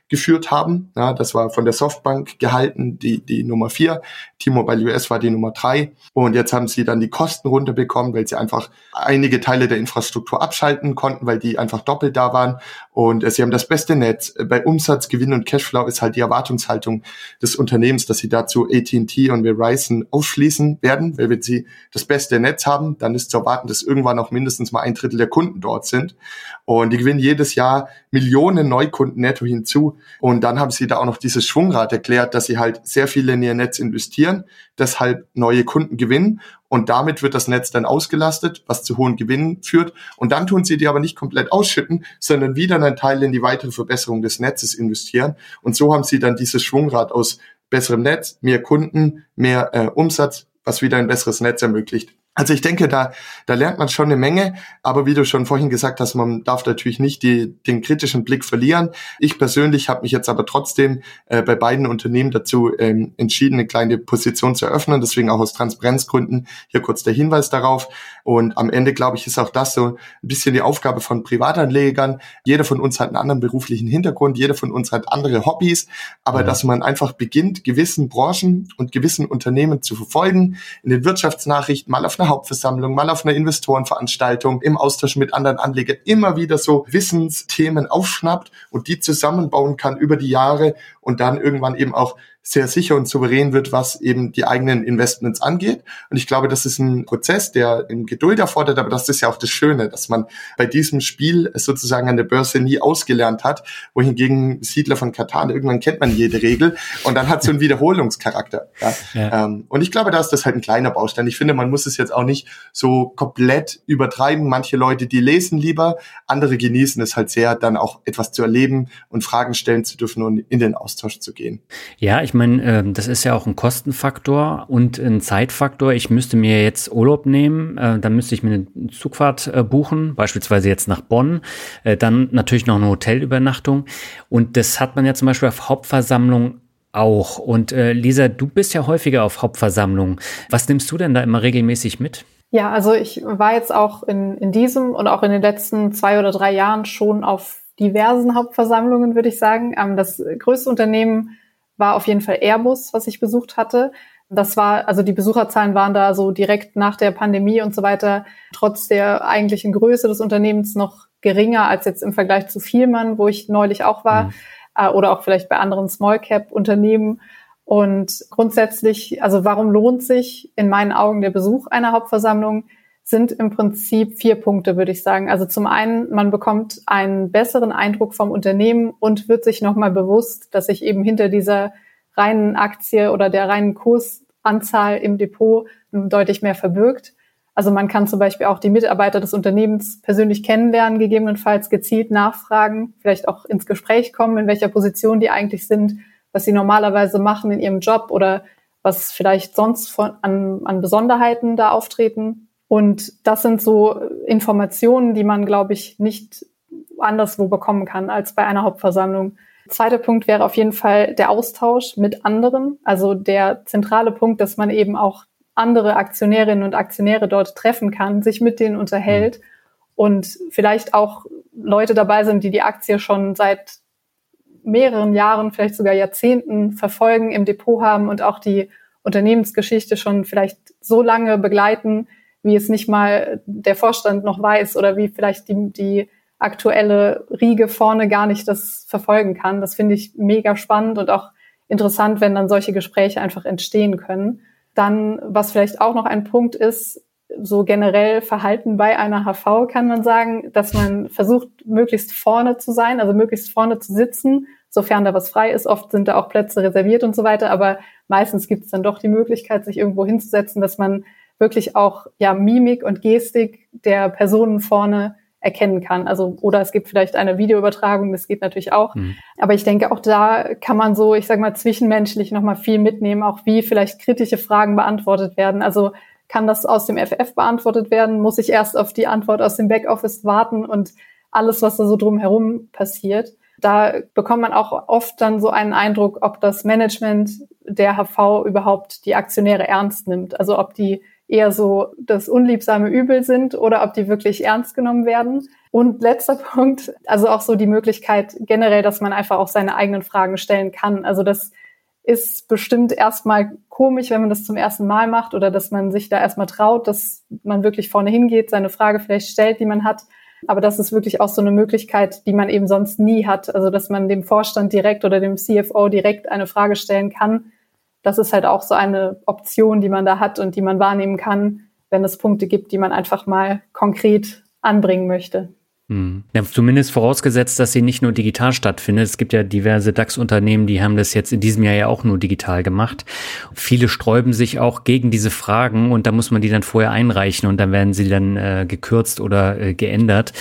zusammengeführt haben, ja, das war von der Softbank gehalten, die, die Nummer vier, T-Mobile US war die Nummer drei. Und jetzt haben sie dann die Kosten runterbekommen, weil sie einfach einige Teile der Infrastruktur abschalten konnten, weil die einfach doppelt da waren und äh, sie haben das beste Netz. Bei Umsatz, Gewinn und Cashflow ist halt die Erwartungshaltung des Unternehmens, dass sie dazu AT&T und Verizon aufschließen werden, weil wenn sie das beste Netz haben, dann ist zu erwarten, dass irgendwann auch mindestens mal ein Drittel der Kunden dort sind. Und die gewinnen jedes Jahr Millionen Neukunden netto hinzu. Und dann haben sie da auch noch dieses Schwungrad erklärt, dass sie halt sehr viele in ihr Netz investieren, deshalb neue Kunden gewinnen und damit wird das Netz dann ausgelastet, was zu hohen Gewinnen führt. Und dann tun sie die aber nicht komplett ausschütten, sondern wieder einen Teil in die weitere Verbesserung des Netzes investieren. Und so haben sie dann dieses Schwungrad aus besserem Netz, mehr Kunden, mehr äh, Umsatz, was wieder ein besseres Netz ermöglicht. Also ich denke, da, da lernt man schon eine Menge, aber wie du schon vorhin gesagt hast, man darf natürlich nicht die, den kritischen Blick verlieren. Ich persönlich habe mich jetzt aber trotzdem äh, bei beiden Unternehmen dazu ähm, entschieden, eine kleine Position zu eröffnen, deswegen auch aus Transparenzgründen hier kurz der Hinweis darauf. Und am Ende, glaube ich, ist auch das so ein bisschen die Aufgabe von Privatanlegern. Jeder von uns hat einen anderen beruflichen Hintergrund, jeder von uns hat andere Hobbys, aber ja. dass man einfach beginnt, gewissen Branchen und gewissen Unternehmen zu verfolgen, in den Wirtschaftsnachrichten mal auf einer Hauptversammlung, mal auf einer Investorenveranstaltung, im Austausch mit anderen Anlegern immer wieder so Wissensthemen aufschnappt und die zusammenbauen kann über die Jahre und dann irgendwann eben auch sehr sicher und souverän wird, was eben die eigenen Investments angeht. Und ich glaube, das ist ein Prozess, der Geduld erfordert, aber das ist ja auch das Schöne, dass man bei diesem Spiel sozusagen an der Börse nie ausgelernt hat, wohingegen Siedler von Katan, irgendwann kennt man jede Regel und dann hat so einen Wiederholungscharakter. Ja. Ja. Ähm, und ich glaube, da ist das halt ein kleiner Baustein. Ich finde, man muss es jetzt auch nicht so komplett übertreiben. Manche Leute, die lesen lieber, andere genießen es halt sehr, dann auch etwas zu erleben und Fragen stellen zu dürfen und in den Austausch zu gehen. Ja, ich meine, äh, das ist ja auch ein Kostenfaktor und ein Zeitfaktor. Ich müsste mir jetzt Urlaub nehmen, äh, dann müsste ich mir eine Zugfahrt äh, buchen, beispielsweise jetzt nach Bonn, dann natürlich noch eine Hotelübernachtung. Und das hat man ja zum Beispiel auf Hauptversammlung auch. Und Lisa, du bist ja häufiger auf Hauptversammlungen. Was nimmst du denn da immer regelmäßig mit? Ja, also ich war jetzt auch in, in diesem und auch in den letzten zwei oder drei Jahren schon auf diversen Hauptversammlungen, würde ich sagen. Ähm, das größte Unternehmen war auf jeden Fall Airbus, was ich besucht hatte. Das war, also die Besucherzahlen waren da so direkt nach der Pandemie und so weiter, trotz der eigentlichen Größe des Unternehmens noch geringer als jetzt im Vergleich zu Vielmann, wo ich neulich auch war, mhm. äh, oder auch vielleicht bei anderen Small Cap Unternehmen. Und grundsätzlich, also warum lohnt sich in meinen Augen der Besuch einer Hauptversammlung? Sind im Prinzip vier Punkte, würde ich sagen. Also zum einen, man bekommt einen besseren Eindruck vom Unternehmen und wird sich nochmal bewusst, dass sich eben hinter dieser reinen Aktie oder der reinen Kursanzahl im Depot deutlich mehr verbirgt. Also man kann zum Beispiel auch die Mitarbeiter des Unternehmens persönlich kennenlernen, gegebenenfalls gezielt nachfragen, vielleicht auch ins Gespräch kommen, in welcher Position die eigentlich sind, was sie normalerweise machen in ihrem Job oder was vielleicht sonst von, an, an Besonderheiten da auftreten. Und das sind so Informationen, die man, glaube ich, nicht anderswo bekommen kann als bei einer Hauptversammlung. Zweiter Punkt wäre auf jeden Fall der Austausch mit anderen. Also der zentrale Punkt, dass man eben auch andere Aktionärinnen und Aktionäre dort treffen kann, sich mit denen unterhält mhm. und vielleicht auch Leute dabei sind, die die Aktie schon seit mehreren Jahren, vielleicht sogar Jahrzehnten verfolgen, im Depot haben und auch die Unternehmensgeschichte schon vielleicht so lange begleiten, wie es nicht mal der Vorstand noch weiß oder wie vielleicht die, die aktuelle Riege vorne gar nicht das verfolgen kann. Das finde ich mega spannend und auch interessant, wenn dann solche Gespräche einfach entstehen können. Dann, was vielleicht auch noch ein Punkt ist, so generell Verhalten bei einer HV kann man sagen, dass man versucht, möglichst vorne zu sein, also möglichst vorne zu sitzen, sofern da was frei ist. Oft sind da auch Plätze reserviert und so weiter, aber meistens gibt es dann doch die Möglichkeit, sich irgendwo hinzusetzen, dass man wirklich auch ja Mimik und Gestik der Personen vorne erkennen kann. Also oder es gibt vielleicht eine Videoübertragung, das geht natürlich auch. Mhm. Aber ich denke, auch da kann man so, ich sage mal, zwischenmenschlich noch mal viel mitnehmen, auch wie vielleicht kritische Fragen beantwortet werden. Also kann das aus dem FF beantwortet werden? Muss ich erst auf die Antwort aus dem Backoffice warten und alles, was da so drumherum passiert? Da bekommt man auch oft dann so einen Eindruck, ob das Management der HV überhaupt die Aktionäre ernst nimmt. Also ob die eher so das unliebsame Übel sind oder ob die wirklich ernst genommen werden. Und letzter Punkt, also auch so die Möglichkeit generell, dass man einfach auch seine eigenen Fragen stellen kann. Also das ist bestimmt erstmal komisch, wenn man das zum ersten Mal macht oder dass man sich da erstmal traut, dass man wirklich vorne hingeht, seine Frage vielleicht stellt, die man hat. Aber das ist wirklich auch so eine Möglichkeit, die man eben sonst nie hat. Also dass man dem Vorstand direkt oder dem CFO direkt eine Frage stellen kann das ist halt auch so eine Option, die man da hat und die man wahrnehmen kann, wenn es Punkte gibt, die man einfach mal konkret anbringen möchte. Hm. Ja, zumindest vorausgesetzt, dass sie nicht nur digital stattfindet. Es gibt ja diverse DAX-Unternehmen, die haben das jetzt in diesem Jahr ja auch nur digital gemacht. Viele sträuben sich auch gegen diese Fragen und da muss man die dann vorher einreichen und dann werden sie dann äh, gekürzt oder äh, geändert.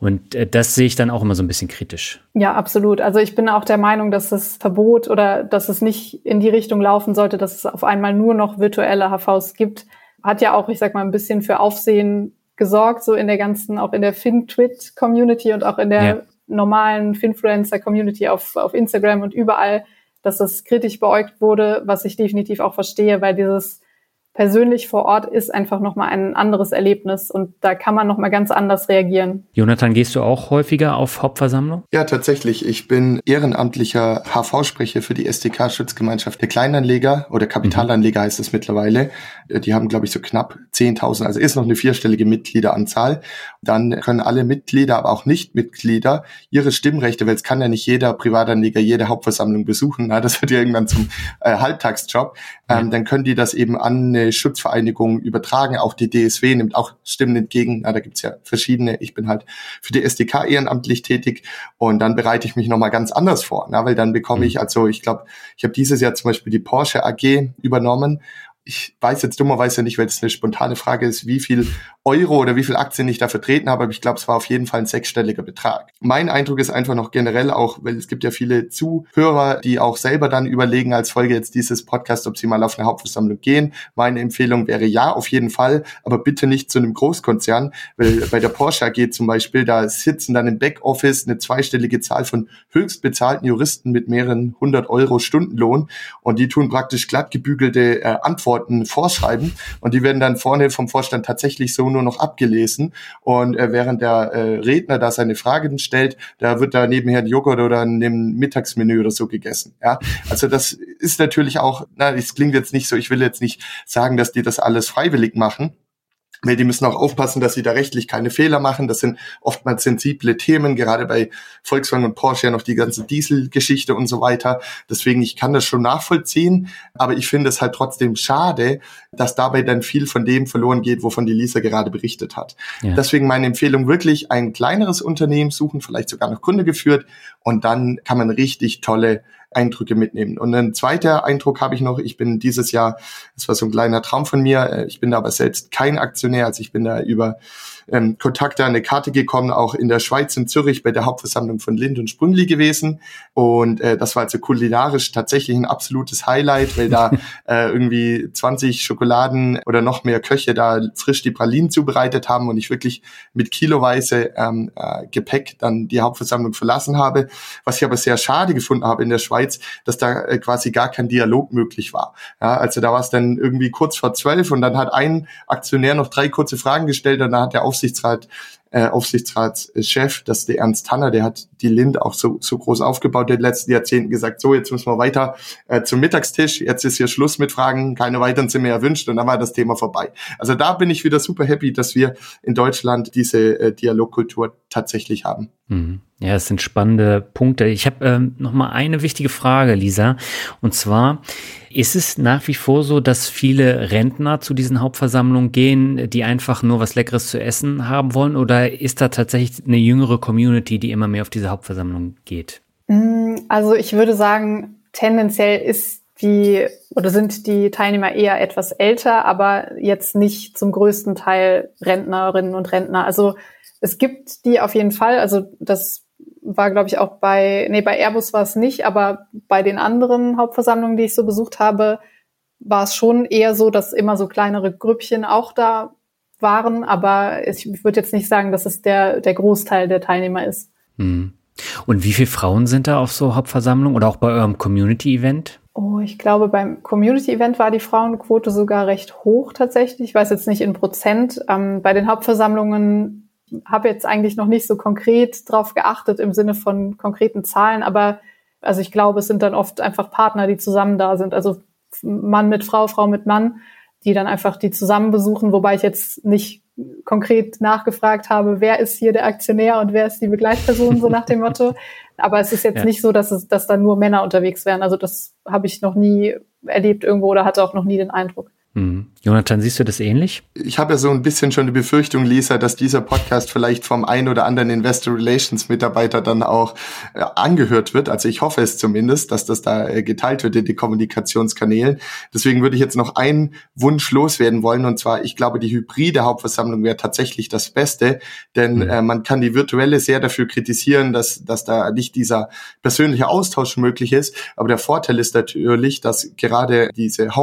Und äh, das sehe ich dann auch immer so ein bisschen kritisch. Ja, absolut. Also ich bin auch der Meinung, dass das Verbot oder dass es nicht in die Richtung laufen sollte, dass es auf einmal nur noch virtuelle HVs gibt. Hat ja auch, ich sag mal, ein bisschen für Aufsehen gesorgt, so in der ganzen, auch in der FinTwit-Community und auch in der ja. normalen Finfluencer-Community auf, auf Instagram und überall, dass das kritisch beäugt wurde, was ich definitiv auch verstehe, weil dieses persönlich vor Ort ist einfach nochmal ein anderes Erlebnis und da kann man nochmal ganz anders reagieren. Jonathan, gehst du auch häufiger auf Hauptversammlung? Ja, tatsächlich. Ich bin ehrenamtlicher HV-Sprecher für die SDK-Schutzgemeinschaft der Kleinanleger oder Kapitalanleger heißt es mittlerweile. Die haben, glaube ich, so knapp 10.000, also ist noch eine vierstellige Mitgliederanzahl. Dann können alle Mitglieder, aber auch Nichtmitglieder ihre Stimmrechte, weil es kann ja nicht jeder Privatanleger jede Hauptversammlung besuchen, na, das wird ja irgendwann zum äh, Halbtagsjob, ähm, dann können die das eben an eine Schutzvereinigung übertragen. Auch die DSW nimmt auch Stimmen entgegen. Na, da gibt's ja verschiedene. Ich bin halt für die SDK ehrenamtlich tätig und dann bereite ich mich nochmal ganz anders vor, na, weil dann bekomme ich, mhm. also ich glaube, ich habe dieses Jahr zum Beispiel die Porsche AG übernommen ich weiß jetzt dummerweise nicht, weil es eine spontane Frage ist, wie viel Euro oder wie viel Aktien ich da vertreten habe, aber ich glaube, es war auf jeden Fall ein sechsstelliger Betrag. Mein Eindruck ist einfach noch generell auch, weil es gibt ja viele Zuhörer, die auch selber dann überlegen als Folge jetzt dieses Podcast, ob sie mal auf eine Hauptversammlung gehen. Meine Empfehlung wäre ja, auf jeden Fall, aber bitte nicht zu einem Großkonzern, weil bei der Porsche AG zum Beispiel, da sitzen dann im Backoffice eine zweistellige Zahl von höchst bezahlten Juristen mit mehreren hundert Euro Stundenlohn und die tun praktisch glatt gebügelte äh, Antworten vorschreiben und die werden dann vorne vom Vorstand tatsächlich so nur noch abgelesen. Und äh, während der äh, Redner da seine Fragen stellt, da wird da nebenher ein Joghurt oder ein Mittagsmenü oder so gegessen. Ja, also das ist natürlich auch, na, das klingt jetzt nicht so, ich will jetzt nicht sagen, dass die das alles freiwillig machen. Weil die müssen auch aufpassen, dass sie da rechtlich keine Fehler machen. Das sind oftmals sensible Themen, gerade bei Volkswagen und Porsche ja noch die ganze Dieselgeschichte und so weiter. Deswegen, ich kann das schon nachvollziehen, aber ich finde es halt trotzdem schade, dass dabei dann viel von dem verloren geht, wovon die Lisa gerade berichtet hat. Ja. Deswegen meine Empfehlung wirklich ein kleineres Unternehmen suchen, vielleicht sogar noch Kunde geführt und dann kann man richtig tolle Eindrücke mitnehmen. Und ein zweiter Eindruck habe ich noch, ich bin dieses Jahr, das war so ein kleiner Traum von mir, äh, ich bin da aber selbst kein Aktionär, also ich bin da über ähm, Kontakte an eine Karte gekommen, auch in der Schweiz in Zürich bei der Hauptversammlung von Lind und Sprüngli gewesen. Und äh, das war also kulinarisch tatsächlich ein absolutes Highlight, weil da äh, irgendwie 20 Schokoladen oder noch mehr Köche da frisch die Pralinen zubereitet haben und ich wirklich mit kiloweise ähm, äh, Gepäck dann die Hauptversammlung verlassen habe. Was ich aber sehr schade gefunden habe in der Schweiz, dass da äh, quasi gar kein Dialog möglich war. Ja, also da war es dann irgendwie kurz vor zwölf und dann hat ein Aktionär noch drei kurze Fragen gestellt und dann hat der Aufsichtsrat äh, Aufsichtsratschef, das ist der Ernst Tanner, der hat die Lind auch so, so groß aufgebaut in den letzten Jahrzehnten, gesagt, so, jetzt müssen wir weiter äh, zum Mittagstisch, jetzt ist hier Schluss mit Fragen, keine weiteren sind mehr erwünscht und dann war das Thema vorbei. Also da bin ich wieder super happy, dass wir in Deutschland diese äh, Dialogkultur tatsächlich haben. Mhm. Ja, es sind spannende Punkte. Ich habe ähm, noch mal eine wichtige Frage, Lisa. Und zwar, ist es nach wie vor so, dass viele Rentner zu diesen Hauptversammlungen gehen, die einfach nur was Leckeres zu essen haben wollen? Oder ist da tatsächlich eine jüngere Community, die immer mehr auf diese Hauptversammlung geht? Mm, also ich würde sagen, tendenziell ist die oder sind die Teilnehmer eher etwas älter, aber jetzt nicht zum größten Teil Rentnerinnen und Rentner. Also es gibt die auf jeden Fall. Also das war, glaube ich, auch bei, nee, bei Airbus war es nicht, aber bei den anderen Hauptversammlungen, die ich so besucht habe, war es schon eher so, dass immer so kleinere Grüppchen auch da waren, aber ich würde jetzt nicht sagen, dass es der, der Großteil der Teilnehmer ist. Hm. Und wie viele Frauen sind da auf so Hauptversammlungen oder auch bei eurem Community-Event? Oh, ich glaube, beim Community-Event war die Frauenquote sogar recht hoch tatsächlich. Ich weiß jetzt nicht in Prozent. Ähm, bei den Hauptversammlungen habe jetzt eigentlich noch nicht so konkret drauf geachtet im Sinne von konkreten Zahlen, aber also ich glaube, es sind dann oft einfach Partner, die zusammen da sind. Also Mann mit Frau, Frau mit Mann, die dann einfach die zusammen besuchen, wobei ich jetzt nicht konkret nachgefragt habe, wer ist hier der Aktionär und wer ist die Begleitperson, so nach dem Motto. Aber es ist jetzt ja. nicht so, dass es, dass da nur Männer unterwegs wären. Also das habe ich noch nie erlebt irgendwo oder hatte auch noch nie den Eindruck. Mhm. Jonathan, siehst du das ähnlich? Ich habe ja so ein bisschen schon die Befürchtung, Lisa, dass dieser Podcast vielleicht vom ein oder anderen Investor Relations Mitarbeiter dann auch äh, angehört wird. Also ich hoffe es zumindest, dass das da äh, geteilt wird in die Kommunikationskanälen. Deswegen würde ich jetzt noch einen Wunsch loswerden wollen. Und zwar, ich glaube, die hybride Hauptversammlung wäre tatsächlich das Beste, denn mhm. äh, man kann die virtuelle sehr dafür kritisieren, dass, dass da nicht dieser persönliche Austausch möglich ist. Aber der Vorteil ist natürlich, dass gerade diese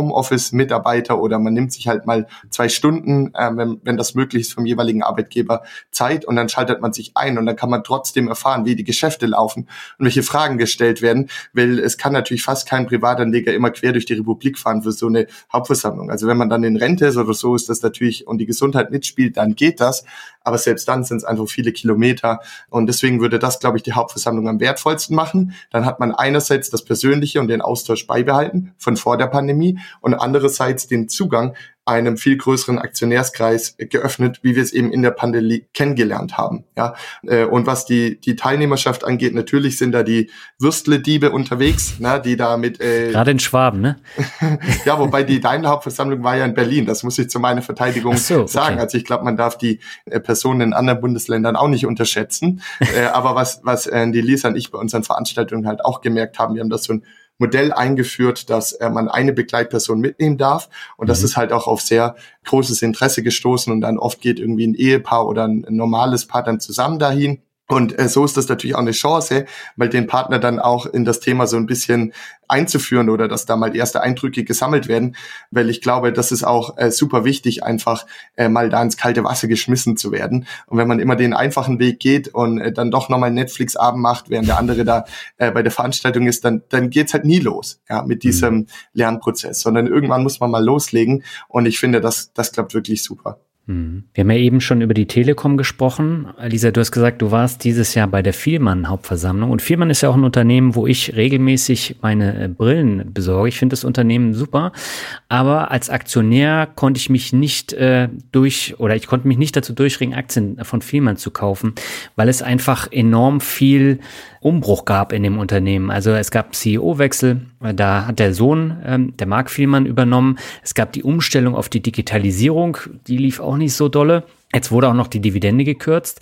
Oder man nimmt sich halt mal zwei Stunden, äh, wenn, wenn das möglich ist vom jeweiligen Arbeitgeber Zeit und dann schaltet man sich ein und dann kann man trotzdem erfahren, wie die Geschäfte laufen und welche Fragen gestellt werden, weil es kann natürlich fast kein Privatanleger immer quer durch die Republik fahren für so eine Hauptversammlung. Also wenn man dann in Rente ist oder so, ist das natürlich und die Gesundheit mitspielt, dann geht das. Aber selbst dann sind es einfach viele Kilometer und deswegen würde das, glaube ich, die Hauptversammlung am wertvollsten machen. Dann hat man einerseits das Persönliche und den Austausch beibehalten von vor der Pandemie und andererseits den Zugang einem viel größeren Aktionärskreis geöffnet, wie wir es eben in der Pandemie kennengelernt haben. Ja, äh, und was die die Teilnehmerschaft angeht, natürlich sind da die Würstle-Diebe unterwegs, ne, die da mit äh, gerade in Schwaben, ne? ja, wobei die deine Hauptversammlung war ja in Berlin. Das muss ich zu meiner Verteidigung so, okay. sagen. Also ich glaube, man darf die äh, Personen in anderen Bundesländern auch nicht unterschätzen. äh, aber was was äh, die Lisa und ich bei unseren Veranstaltungen halt auch gemerkt haben, wir haben das so ein Modell eingeführt, dass äh, man eine Begleitperson mitnehmen darf. Und das mhm. ist halt auch auf sehr großes Interesse gestoßen. Und dann oft geht irgendwie ein Ehepaar oder ein, ein normales Paar dann zusammen dahin. Und äh, so ist das natürlich auch eine Chance, weil den Partner dann auch in das Thema so ein bisschen einzuführen oder dass da mal erste Eindrücke gesammelt werden, weil ich glaube, das ist auch äh, super wichtig, einfach äh, mal da ins kalte Wasser geschmissen zu werden. Und wenn man immer den einfachen Weg geht und äh, dann doch nochmal Netflix-Abend macht, während der andere da äh, bei der Veranstaltung ist, dann, dann geht's halt nie los ja, mit diesem mhm. Lernprozess, sondern irgendwann muss man mal loslegen. Und ich finde, das, das klappt wirklich super. Mhm. Wir haben ja eben schon über die Telekom gesprochen. Lisa, du hast gesagt, du warst dieses Jahr bei der Vielmann Hauptversammlung. Und Vielmann ist ja auch ein Unternehmen, wo ich regelmäßig meine äh, Brillen besorge. Ich finde das Unternehmen super. Aber als Aktionär konnte ich mich nicht äh, durch oder ich konnte mich nicht dazu durchringen, Aktien von Vielmann zu kaufen, weil es einfach enorm viel Umbruch gab in dem Unternehmen. Also es gab CEO-Wechsel, da hat der Sohn, ähm, der Marc Vielmann, übernommen. Es gab die Umstellung auf die Digitalisierung, die lief auch nicht so dolle. Jetzt wurde auch noch die Dividende gekürzt.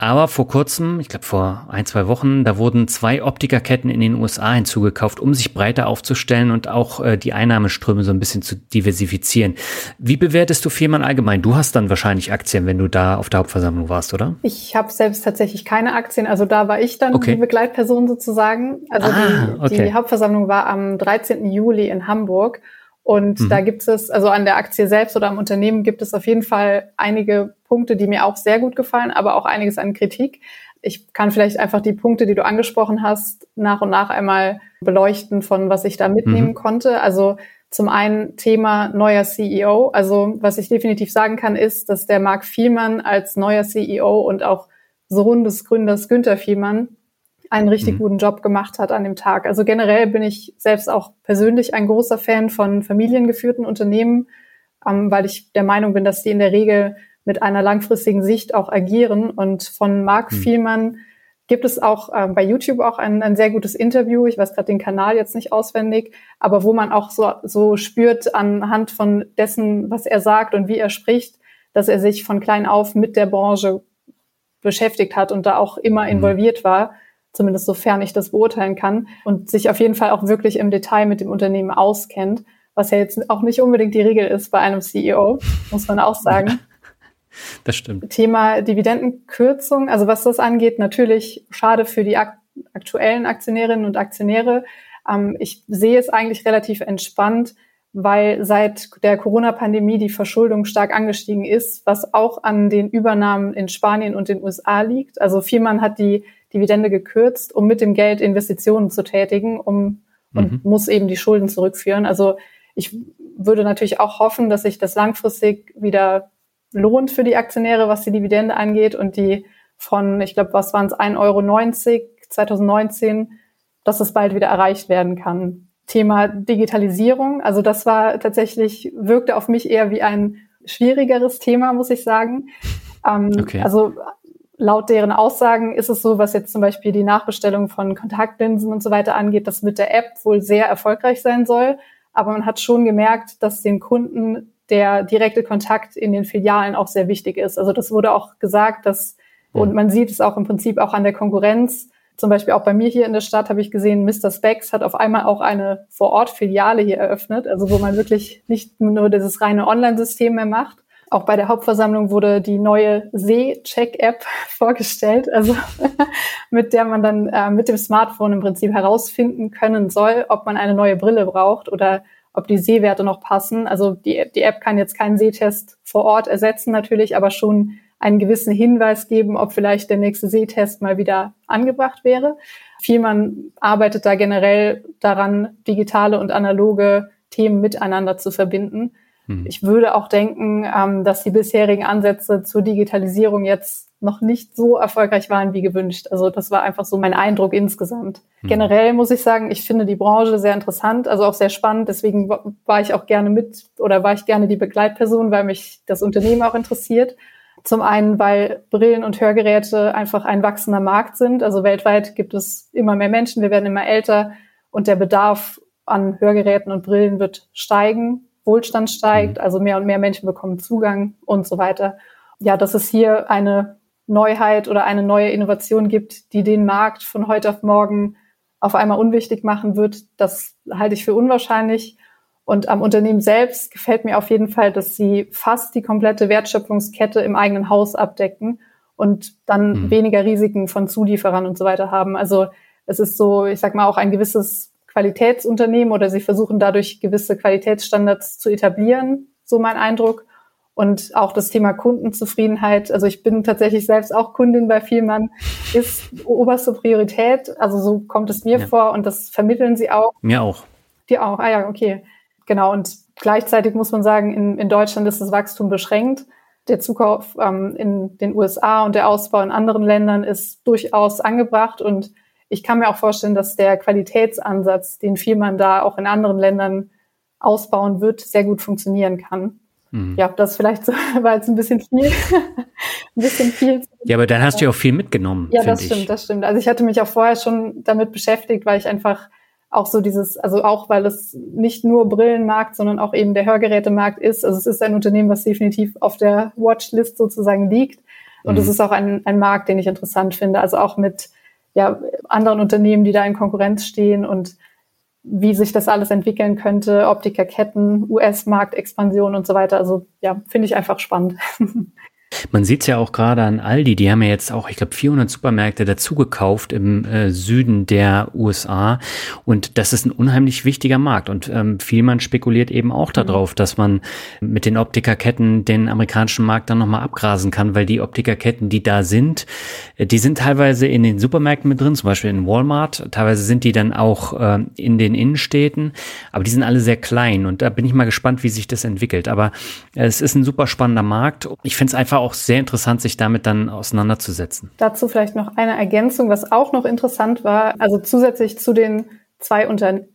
Aber vor kurzem, ich glaube vor ein, zwei Wochen, da wurden zwei Optikerketten in den USA hinzugekauft, um sich breiter aufzustellen und auch äh, die Einnahmeströme so ein bisschen zu diversifizieren. Wie bewertest du Firmen allgemein? Du hast dann wahrscheinlich Aktien, wenn du da auf der Hauptversammlung warst, oder? Ich habe selbst tatsächlich keine Aktien. Also da war ich dann okay. die Begleitperson sozusagen. Also ah, die, okay. die Hauptversammlung war am 13. Juli in Hamburg. Und mhm. da gibt es, also an der Aktie selbst oder am Unternehmen gibt es auf jeden Fall einige Punkte, die mir auch sehr gut gefallen, aber auch einiges an Kritik. Ich kann vielleicht einfach die Punkte, die du angesprochen hast, nach und nach einmal beleuchten von was ich da mitnehmen mhm. konnte. Also zum einen Thema neuer CEO. Also was ich definitiv sagen kann, ist, dass der Marc Vielmann als neuer CEO und auch Sohn des Gründers Günther Vielmann einen richtig mhm. guten Job gemacht hat an dem Tag. Also generell bin ich selbst auch persönlich ein großer Fan von familiengeführten Unternehmen, ähm, weil ich der Meinung bin, dass die in der Regel mit einer langfristigen Sicht auch agieren. Und von Marc mhm. Vielmann gibt es auch äh, bei YouTube auch ein, ein sehr gutes Interview. Ich weiß gerade den Kanal jetzt nicht auswendig, aber wo man auch so, so spürt anhand von dessen, was er sagt und wie er spricht, dass er sich von klein auf mit der Branche beschäftigt hat und da auch immer mhm. involviert war zumindest sofern ich das beurteilen kann, und sich auf jeden Fall auch wirklich im Detail mit dem Unternehmen auskennt, was ja jetzt auch nicht unbedingt die Regel ist bei einem CEO, muss man auch sagen. Das stimmt. Thema Dividendenkürzung, also was das angeht, natürlich schade für die ak aktuellen Aktionärinnen und Aktionäre. Ähm, ich sehe es eigentlich relativ entspannt, weil seit der Corona-Pandemie die Verschuldung stark angestiegen ist, was auch an den Übernahmen in Spanien und den USA liegt. Also Viermann hat die Dividende gekürzt, um mit dem Geld Investitionen zu tätigen, um und mhm. muss eben die Schulden zurückführen. Also ich würde natürlich auch hoffen, dass sich das langfristig wieder lohnt für die Aktionäre, was die Dividende angeht und die von, ich glaube, was waren es, 1,90 Euro 2019, dass es bald wieder erreicht werden kann. Thema Digitalisierung, also das war tatsächlich, wirkte auf mich eher wie ein schwierigeres Thema, muss ich sagen. Ähm, okay. Also laut deren Aussagen ist es so, was jetzt zum Beispiel die Nachbestellung von Kontaktlinsen und so weiter angeht, dass mit der App wohl sehr erfolgreich sein soll. Aber man hat schon gemerkt, dass den Kunden der direkte Kontakt in den Filialen auch sehr wichtig ist. Also das wurde auch gesagt, dass, und man sieht es auch im Prinzip auch an der Konkurrenz. Zum Beispiel auch bei mir hier in der Stadt habe ich gesehen, Mr. Specs hat auf einmal auch eine Vor-Ort-Filiale hier eröffnet, also wo man wirklich nicht nur dieses reine Online-System mehr macht, auch bei der Hauptversammlung wurde die neue See-Check-App vorgestellt, also mit der man dann äh, mit dem Smartphone im Prinzip herausfinden können soll, ob man eine neue Brille braucht oder ob die Sehwerte noch passen. Also die, die App kann jetzt keinen Sehtest vor Ort ersetzen natürlich, aber schon einen gewissen Hinweis geben, ob vielleicht der nächste Sehtest mal wieder angebracht wäre. Vielmann arbeitet da generell daran, digitale und analoge Themen miteinander zu verbinden. Mhm. Ich würde auch denken, ähm, dass die bisherigen Ansätze zur Digitalisierung jetzt noch nicht so erfolgreich waren wie gewünscht. Also das war einfach so mein Eindruck insgesamt. Mhm. Generell muss ich sagen, ich finde die Branche sehr interessant, also auch sehr spannend. Deswegen war ich auch gerne mit oder war ich gerne die Begleitperson, weil mich das Unternehmen auch interessiert. Zum einen, weil Brillen und Hörgeräte einfach ein wachsender Markt sind. Also weltweit gibt es immer mehr Menschen, wir werden immer älter und der Bedarf an Hörgeräten und Brillen wird steigen. Wohlstand steigt, mhm. also mehr und mehr Menschen bekommen Zugang und so weiter. Ja, dass es hier eine Neuheit oder eine neue Innovation gibt, die den Markt von heute auf morgen auf einmal unwichtig machen wird, das halte ich für unwahrscheinlich. Und am Unternehmen selbst gefällt mir auf jeden Fall, dass sie fast die komplette Wertschöpfungskette im eigenen Haus abdecken und dann mhm. weniger Risiken von Zulieferern und so weiter haben. Also es ist so, ich sag mal, auch ein gewisses Qualitätsunternehmen oder sie versuchen dadurch gewisse Qualitätsstandards zu etablieren, so mein Eindruck. Und auch das Thema Kundenzufriedenheit, also ich bin tatsächlich selbst auch Kundin bei Vielmann, ist oberste Priorität. Also so kommt es mir ja. vor und das vermitteln sie auch. Mir auch. Dir auch, ah ja, okay. Genau, und gleichzeitig muss man sagen, in, in Deutschland ist das Wachstum beschränkt. Der Zukauf ähm, in den USA und der Ausbau in anderen Ländern ist durchaus angebracht und ich kann mir auch vorstellen, dass der Qualitätsansatz, den Vielmann da auch in anderen Ländern ausbauen wird, sehr gut funktionieren kann. Mhm. Ja, das vielleicht so, war jetzt ein bisschen viel. ein bisschen viel. Ja, aber dann hast du ja auch viel mitgenommen. Ja, das stimmt, ich. das stimmt. Also ich hatte mich auch vorher schon damit beschäftigt, weil ich einfach auch so dieses, also auch weil es nicht nur Brillenmarkt, sondern auch eben der Hörgerätemarkt ist. Also es ist ein Unternehmen, was definitiv auf der Watchlist sozusagen liegt. Und es mhm. ist auch ein, ein Markt, den ich interessant finde. Also auch mit ja, anderen Unternehmen, die da in Konkurrenz stehen und wie sich das alles entwickeln könnte, Optikerketten, US-Marktexpansion und so weiter. Also ja, finde ich einfach spannend. Man sieht es ja auch gerade an Aldi, die haben ja jetzt auch, ich glaube, 400 Supermärkte dazugekauft im äh, Süden der USA und das ist ein unheimlich wichtiger Markt. Und ähm, Vielmann spekuliert eben auch mhm. darauf, dass man mit den Optikerketten den amerikanischen Markt dann nochmal abgrasen kann, weil die Optikerketten, die da sind, äh, die sind teilweise in den Supermärkten mit drin, zum Beispiel in Walmart, teilweise sind die dann auch äh, in den Innenstädten, aber die sind alle sehr klein. Und da bin ich mal gespannt, wie sich das entwickelt, aber äh, es ist ein super spannender Markt. Ich finde es einfach auch sehr interessant, sich damit dann auseinanderzusetzen. Dazu vielleicht noch eine Ergänzung, was auch noch interessant war. Also zusätzlich zu den zwei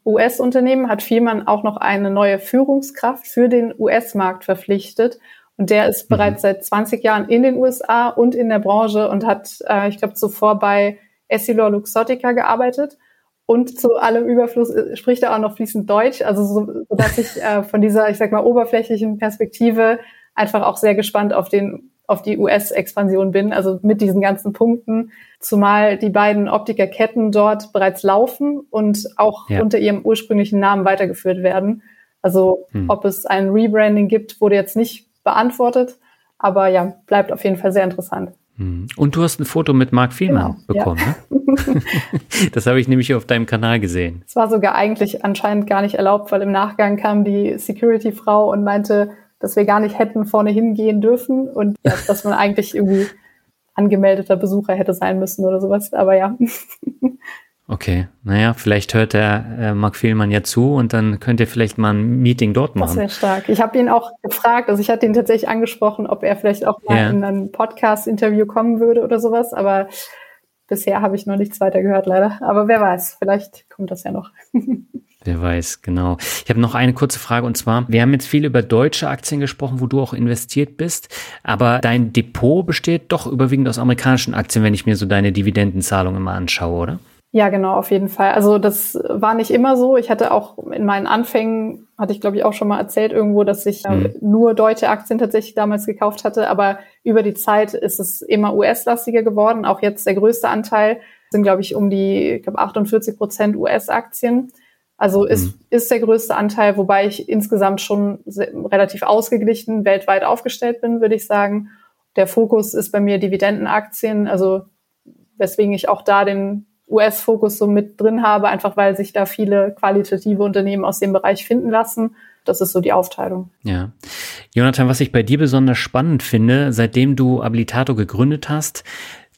US-Unternehmen hat Vielmann auch noch eine neue Führungskraft für den US-Markt verpflichtet. Und der ist mhm. bereits seit 20 Jahren in den USA und in der Branche und hat, äh, ich glaube, zuvor bei Essilor Luxottica gearbeitet. Und zu allem Überfluss äh, spricht er auch noch fließend Deutsch, also so, dass ich äh, von dieser, ich sag mal, oberflächlichen Perspektive einfach auch sehr gespannt auf den auf die US-Expansion bin, also mit diesen ganzen Punkten, zumal die beiden Optikerketten dort bereits laufen und auch ja. unter ihrem ursprünglichen Namen weitergeführt werden. Also hm. ob es ein Rebranding gibt, wurde jetzt nicht beantwortet, aber ja, bleibt auf jeden Fall sehr interessant. Hm. Und du hast ein Foto mit Mark Vielmann genau, bekommen, ja. ne? das habe ich nämlich auf deinem Kanal gesehen. Es war sogar eigentlich anscheinend gar nicht erlaubt, weil im Nachgang kam die Security-Frau und meinte, dass wir gar nicht hätten vorne hingehen dürfen und ja, dass man eigentlich irgendwie angemeldeter Besucher hätte sein müssen oder sowas. Aber ja. Okay, naja, vielleicht hört der äh, Mark Fehlmann ja zu und dann könnt ihr vielleicht mal ein Meeting dort machen. Das wäre stark. Ich habe ihn auch gefragt, also ich hatte ihn tatsächlich angesprochen, ob er vielleicht auch mal ja. in ein Podcast-Interview kommen würde oder sowas, aber bisher habe ich noch nichts weiter gehört, leider. Aber wer weiß, vielleicht kommt das ja noch. Wer weiß, genau. Ich habe noch eine kurze Frage und zwar, wir haben jetzt viel über deutsche Aktien gesprochen, wo du auch investiert bist, aber dein Depot besteht doch überwiegend aus amerikanischen Aktien, wenn ich mir so deine Dividendenzahlungen immer anschaue, oder? Ja, genau, auf jeden Fall. Also das war nicht immer so. Ich hatte auch in meinen Anfängen, hatte ich glaube ich auch schon mal erzählt irgendwo, dass ich mhm. nur deutsche Aktien tatsächlich damals gekauft hatte, aber über die Zeit ist es immer US-lastiger geworden. Auch jetzt der größte Anteil sind glaube ich um die ich glaube 48 Prozent US-Aktien. Also ist, mhm. ist der größte Anteil, wobei ich insgesamt schon relativ ausgeglichen weltweit aufgestellt bin, würde ich sagen. Der Fokus ist bei mir Dividendenaktien, also weswegen ich auch da den US-Fokus so mit drin habe, einfach weil sich da viele qualitative Unternehmen aus dem Bereich finden lassen. Das ist so die Aufteilung. Ja. Jonathan, was ich bei dir besonders spannend finde, seitdem du Habilitato gegründet hast,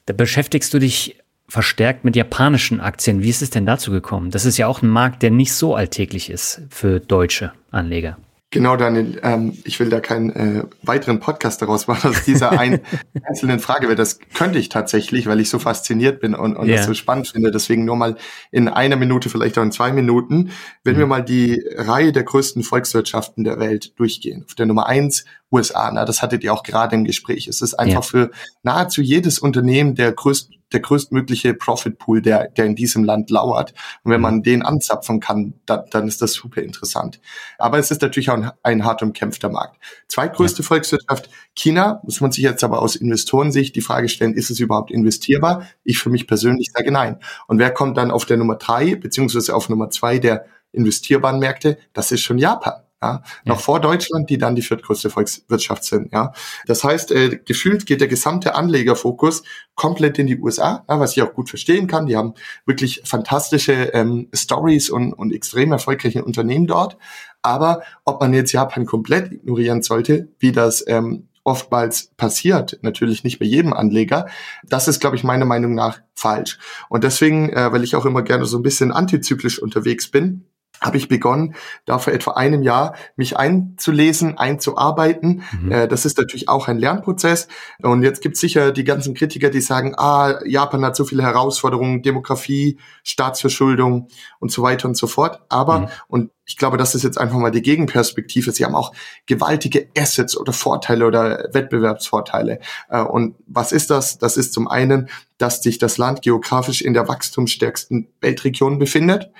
da beschäftigst du dich verstärkt mit japanischen Aktien. Wie ist es denn dazu gekommen? Das ist ja auch ein Markt, der nicht so alltäglich ist für deutsche Anleger. Genau, Daniel. Ähm, ich will da keinen äh, weiteren Podcast daraus machen aus dieser einen einzelnen Frage, weil das könnte ich tatsächlich, weil ich so fasziniert bin und, und yeah. das so spannend finde. Deswegen nur mal in einer Minute, vielleicht auch in zwei Minuten, wenn mhm. wir mal die Reihe der größten Volkswirtschaften der Welt durchgehen. Auf der Nummer eins USA, na, das hattet ihr auch gerade im Gespräch. Es ist einfach ja. für nahezu jedes Unternehmen der größte der größtmögliche Profitpool, der, der in diesem Land lauert. Und wenn mhm. man den anzapfen kann, dann, dann ist das super interessant. Aber es ist natürlich auch ein, ein hart umkämpfter Markt. Zweitgrößte ja. Volkswirtschaft, China, muss man sich jetzt aber aus Investorensicht die Frage stellen, ist es überhaupt investierbar? Ich für mich persönlich sage nein. Und wer kommt dann auf der Nummer drei, beziehungsweise auf Nummer zwei der investierbaren Märkte? Das ist schon Japan. Ja, noch vor Deutschland, die dann die viertgrößte Volkswirtschaft sind. Ja, das heißt, äh, gefühlt geht der gesamte Anlegerfokus komplett in die USA, ja, was ich auch gut verstehen kann. Die haben wirklich fantastische ähm, Stories und, und extrem erfolgreiche Unternehmen dort. Aber ob man jetzt Japan komplett ignorieren sollte, wie das ähm, oftmals passiert, natürlich nicht bei jedem Anleger, das ist, glaube ich, meiner Meinung nach falsch. Und deswegen, äh, weil ich auch immer gerne so ein bisschen antizyklisch unterwegs bin, habe ich begonnen, da vor etwa einem Jahr mich einzulesen, einzuarbeiten. Mhm. Äh, das ist natürlich auch ein Lernprozess. Und jetzt gibt es sicher die ganzen Kritiker, die sagen, ah, Japan hat so viele Herausforderungen, Demografie, Staatsverschuldung und so weiter und so fort. Aber, mhm. und ich glaube, das ist jetzt einfach mal die Gegenperspektive. Sie haben auch gewaltige Assets oder Vorteile oder Wettbewerbsvorteile. Äh, und was ist das? Das ist zum einen, dass sich das Land geografisch in der wachstumsstärksten Weltregion befindet.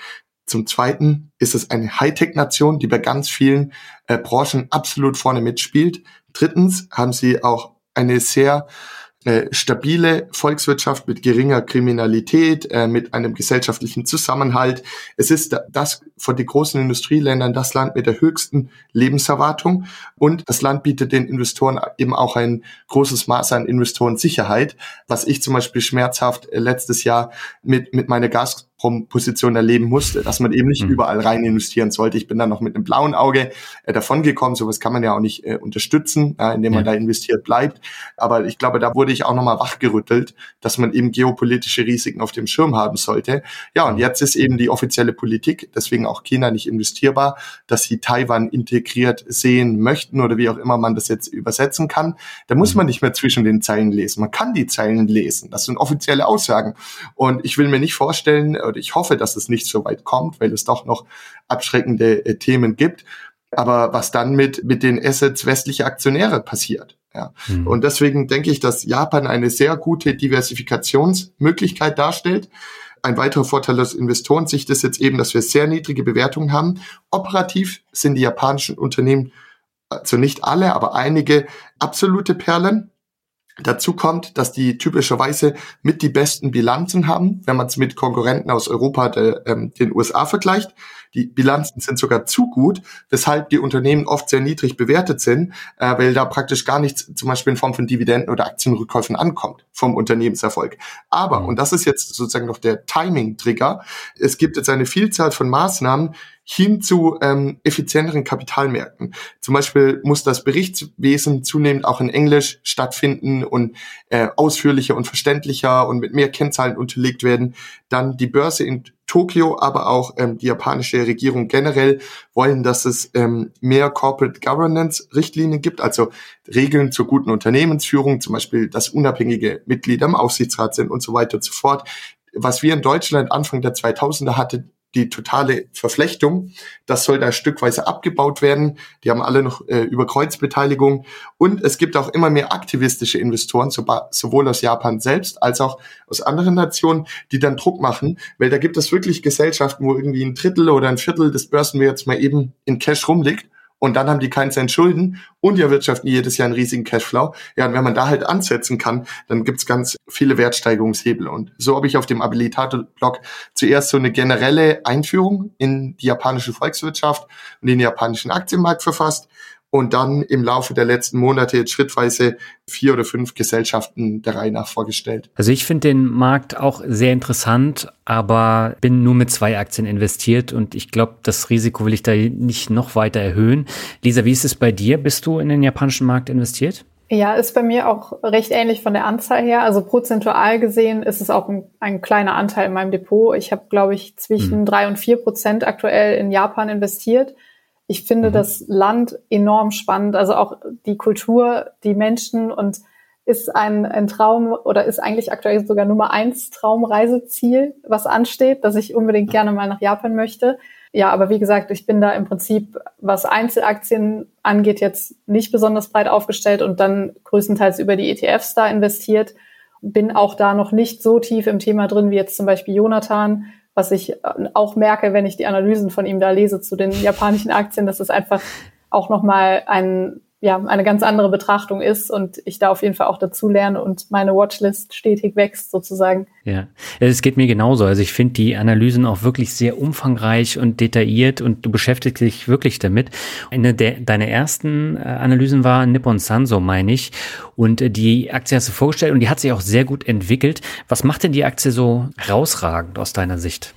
Zum Zweiten ist es eine Hightech-Nation, die bei ganz vielen äh, Branchen absolut vorne mitspielt. Drittens haben sie auch eine sehr äh, stabile Volkswirtschaft mit geringer Kriminalität, äh, mit einem gesellschaftlichen Zusammenhalt. Es ist das von den großen Industrieländern das Land mit der höchsten Lebenserwartung und das Land bietet den Investoren eben auch ein großes Maß an Investorensicherheit, was ich zum Beispiel schmerzhaft äh, letztes Jahr mit, mit meiner Gas Position erleben musste, dass man eben nicht mhm. überall rein investieren sollte. Ich bin dann noch mit einem blauen Auge äh, davongekommen. Sowas kann man ja auch nicht äh, unterstützen, äh, indem man ja. da investiert bleibt. Aber ich glaube, da wurde ich auch nochmal wachgerüttelt, dass man eben geopolitische Risiken auf dem Schirm haben sollte. Ja, und jetzt ist eben die offizielle Politik, deswegen auch China nicht investierbar, dass sie Taiwan integriert sehen möchten oder wie auch immer man das jetzt übersetzen kann. Da muss mhm. man nicht mehr zwischen den Zeilen lesen. Man kann die Zeilen lesen. Das sind offizielle Aussagen. Und ich will mir nicht vorstellen, oder ich hoffe, dass es nicht so weit kommt, weil es doch noch abschreckende äh, Themen gibt. Aber was dann mit, mit den Assets westlicher Aktionäre passiert. Ja. Mhm. Und deswegen denke ich, dass Japan eine sehr gute Diversifikationsmöglichkeit darstellt. Ein weiterer Vorteil aus Investorensicht ist jetzt eben, dass wir sehr niedrige Bewertungen haben. Operativ sind die japanischen Unternehmen, also nicht alle, aber einige absolute Perlen. Dazu kommt, dass die typischerweise mit die besten Bilanzen haben, wenn man es mit Konkurrenten aus Europa, de, ähm, den USA vergleicht. Die Bilanzen sind sogar zu gut, weshalb die Unternehmen oft sehr niedrig bewertet sind, äh, weil da praktisch gar nichts zum Beispiel in Form von Dividenden oder Aktienrückkäufen ankommt vom Unternehmenserfolg. Aber, mhm. und das ist jetzt sozusagen noch der Timing-Trigger, es gibt jetzt eine Vielzahl von Maßnahmen, hin zu ähm, effizienteren Kapitalmärkten. Zum Beispiel muss das Berichtswesen zunehmend auch in Englisch stattfinden und äh, ausführlicher und verständlicher und mit mehr Kennzahlen unterlegt werden. Dann die Börse in Tokio, aber auch ähm, die japanische Regierung generell wollen, dass es ähm, mehr Corporate Governance Richtlinien gibt, also Regeln zur guten Unternehmensführung, zum Beispiel, dass unabhängige Mitglieder im Aufsichtsrat sind und so weiter und so fort. Was wir in Deutschland Anfang der 2000er hatten, die totale Verflechtung. Das soll da stückweise abgebaut werden. Die haben alle noch äh, über Kreuzbeteiligung. Und es gibt auch immer mehr aktivistische Investoren, sowohl aus Japan selbst als auch aus anderen Nationen, die dann Druck machen, weil da gibt es wirklich Gesellschaften, wo irgendwie ein Drittel oder ein Viertel des Börsenwerts mal eben in Cash rumliegt und dann haben die keinen Cent Schulden und erwirtschaften jedes Jahr einen riesigen Cashflow. Ja, und wenn man da halt ansetzen kann, dann gibt's ganz viele Wertsteigerungshebel. Und so habe ich auf dem Abilitator-Blog zuerst so eine generelle Einführung in die japanische Volkswirtschaft und den japanischen Aktienmarkt verfasst und dann im Laufe der letzten Monate jetzt schrittweise vier oder fünf Gesellschaften der Reihe nach vorgestellt. Also ich finde den Markt auch sehr interessant, aber bin nur mit zwei Aktien investiert und ich glaube, das Risiko will ich da nicht noch weiter erhöhen. Lisa, wie ist es bei dir? Bist du in den japanischen Markt investiert? Ja, ist bei mir auch recht ähnlich von der Anzahl her. Also prozentual gesehen ist es auch ein, ein kleiner Anteil in meinem Depot. Ich habe, glaube ich, zwischen hm. drei und vier Prozent aktuell in Japan investiert. Ich finde mhm. das Land enorm spannend, also auch die Kultur, die Menschen und ist ein, ein Traum oder ist eigentlich aktuell sogar Nummer eins Traumreiseziel, was ansteht, dass ich unbedingt gerne mal nach Japan möchte. Ja, aber wie gesagt, ich bin da im Prinzip, was Einzelaktien angeht, jetzt nicht besonders breit aufgestellt und dann größtenteils über die ETFs da investiert. Bin auch da noch nicht so tief im Thema drin wie jetzt zum Beispiel Jonathan, was ich äh, auch merke, wenn ich die Analysen von ihm da lese zu den japanischen Aktien, dass es einfach auch nochmal ein, ja, eine ganz andere Betrachtung ist und ich da auf jeden Fall auch dazu lerne und meine Watchlist stetig wächst sozusagen. Ja, es geht mir genauso. Also ich finde die Analysen auch wirklich sehr umfangreich und detailliert und du beschäftigst dich wirklich damit. Eine der, deiner ersten äh, Analysen war Nippon Sanso, meine ich. Und äh, die Aktie hast du vorgestellt und die hat sich auch sehr gut entwickelt. Was macht denn die Aktie so herausragend aus deiner Sicht?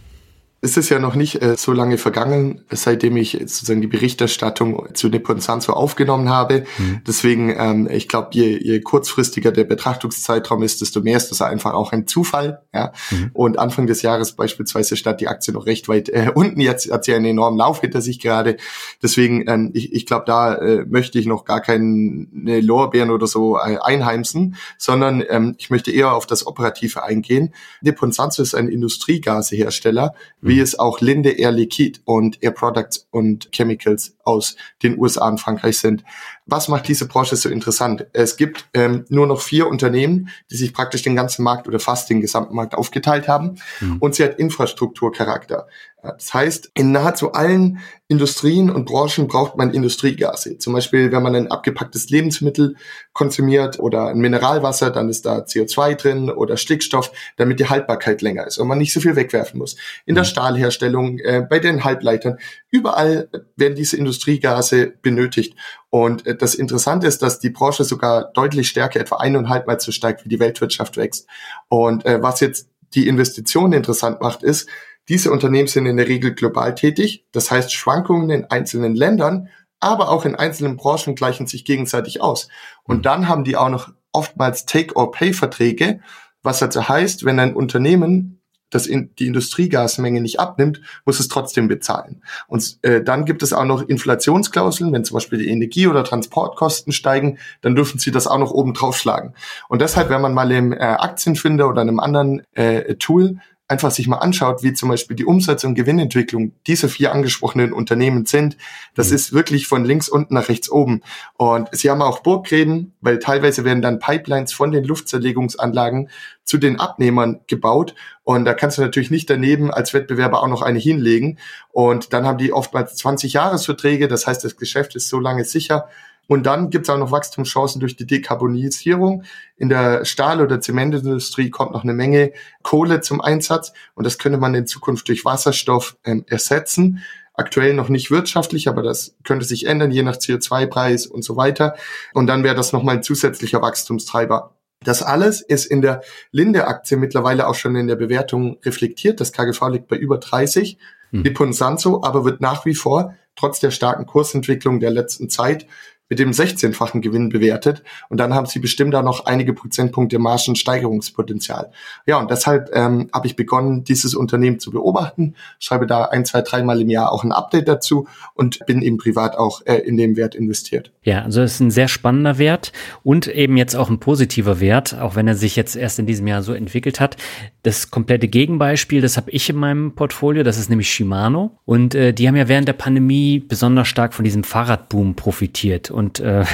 Es ist ja noch nicht äh, so lange vergangen, seitdem ich sozusagen die Berichterstattung zu Nippon Sanso aufgenommen habe. Mhm. Deswegen, ähm, ich glaube, je, je kurzfristiger der Betrachtungszeitraum ist, desto mehr ist das einfach auch ein Zufall. Ja? Mhm. Und Anfang des Jahres beispielsweise stand die Aktie noch recht weit äh, unten. Jetzt hat sie einen enormen Lauf hinter sich gerade. Deswegen, ähm, ich, ich glaube, da äh, möchte ich noch gar keine Lorbeeren oder so äh, einheimsen, sondern ähm, ich möchte eher auf das Operative eingehen. Nippon Sanso ist ein Industriegasehersteller wie es auch Linde Air Liquid und Air Products und Chemicals aus den USA und Frankreich sind. Was macht diese Branche so interessant? Es gibt ähm, nur noch vier Unternehmen, die sich praktisch den ganzen Markt oder fast den gesamten Markt aufgeteilt haben mhm. und sie hat Infrastrukturcharakter. Das heißt, in nahezu allen Industrien und Branchen braucht man Industriegase. Zum Beispiel, wenn man ein abgepacktes Lebensmittel konsumiert oder ein Mineralwasser, dann ist da CO2 drin oder Stickstoff, damit die Haltbarkeit länger ist und man nicht so viel wegwerfen muss. In der mhm. Stahlherstellung, äh, bei den Halbleitern, überall werden diese Industriegase benötigt. Und äh, das Interessante ist, dass die Branche sogar deutlich stärker, etwa eineinhalb Mal so steigt, wie die Weltwirtschaft wächst. Und äh, was jetzt die Investitionen interessant macht, ist, diese Unternehmen sind in der Regel global tätig. Das heißt, Schwankungen in einzelnen Ländern, aber auch in einzelnen Branchen gleichen sich gegenseitig aus. Und hm. dann haben die auch noch oftmals Take-or-Pay-Verträge, was also heißt, wenn ein Unternehmen das in die Industriegasmenge nicht abnimmt, muss es trotzdem bezahlen. Und äh, dann gibt es auch noch Inflationsklauseln, wenn zum Beispiel die Energie- oder Transportkosten steigen, dann dürfen sie das auch noch oben draufschlagen. Und deshalb, wenn man mal im äh, Aktienfinder oder einem anderen äh, Tool einfach sich mal anschaut, wie zum Beispiel die Umsatz- und Gewinnentwicklung dieser vier angesprochenen Unternehmen sind, das mhm. ist wirklich von links unten nach rechts oben. Und sie haben auch Burggräben, weil teilweise werden dann Pipelines von den Luftzerlegungsanlagen zu den Abnehmern gebaut. Und da kannst du natürlich nicht daneben als Wettbewerber auch noch eine hinlegen. Und dann haben die oftmals 20 Jahresverträge. Das heißt, das Geschäft ist so lange sicher, und dann gibt es auch noch Wachstumschancen durch die Dekarbonisierung. In der Stahl- oder Zementindustrie kommt noch eine Menge Kohle zum Einsatz und das könnte man in Zukunft durch Wasserstoff ähm, ersetzen. Aktuell noch nicht wirtschaftlich, aber das könnte sich ändern, je nach CO2-Preis und so weiter. Und dann wäre das nochmal ein zusätzlicher Wachstumstreiber. Das alles ist in der Linde-Aktie mittlerweile auch schon in der Bewertung reflektiert. Das KGV liegt bei über 30. Hm. Nippon Sanso aber wird nach wie vor trotz der starken Kursentwicklung der letzten Zeit mit dem 16-fachen Gewinn bewertet. Und dann haben sie bestimmt da noch einige Prozentpunkte Margensteigerungspotenzial. Ja, und deshalb ähm, habe ich begonnen, dieses Unternehmen zu beobachten, schreibe da ein, zwei, dreimal im Jahr auch ein Update dazu und bin eben privat auch äh, in dem Wert investiert. Ja, also es ist ein sehr spannender Wert und eben jetzt auch ein positiver Wert, auch wenn er sich jetzt erst in diesem Jahr so entwickelt hat. Das komplette Gegenbeispiel, das habe ich in meinem Portfolio, das ist nämlich Shimano. Und äh, die haben ja während der Pandemie besonders stark von diesem Fahrradboom profitiert. Äh,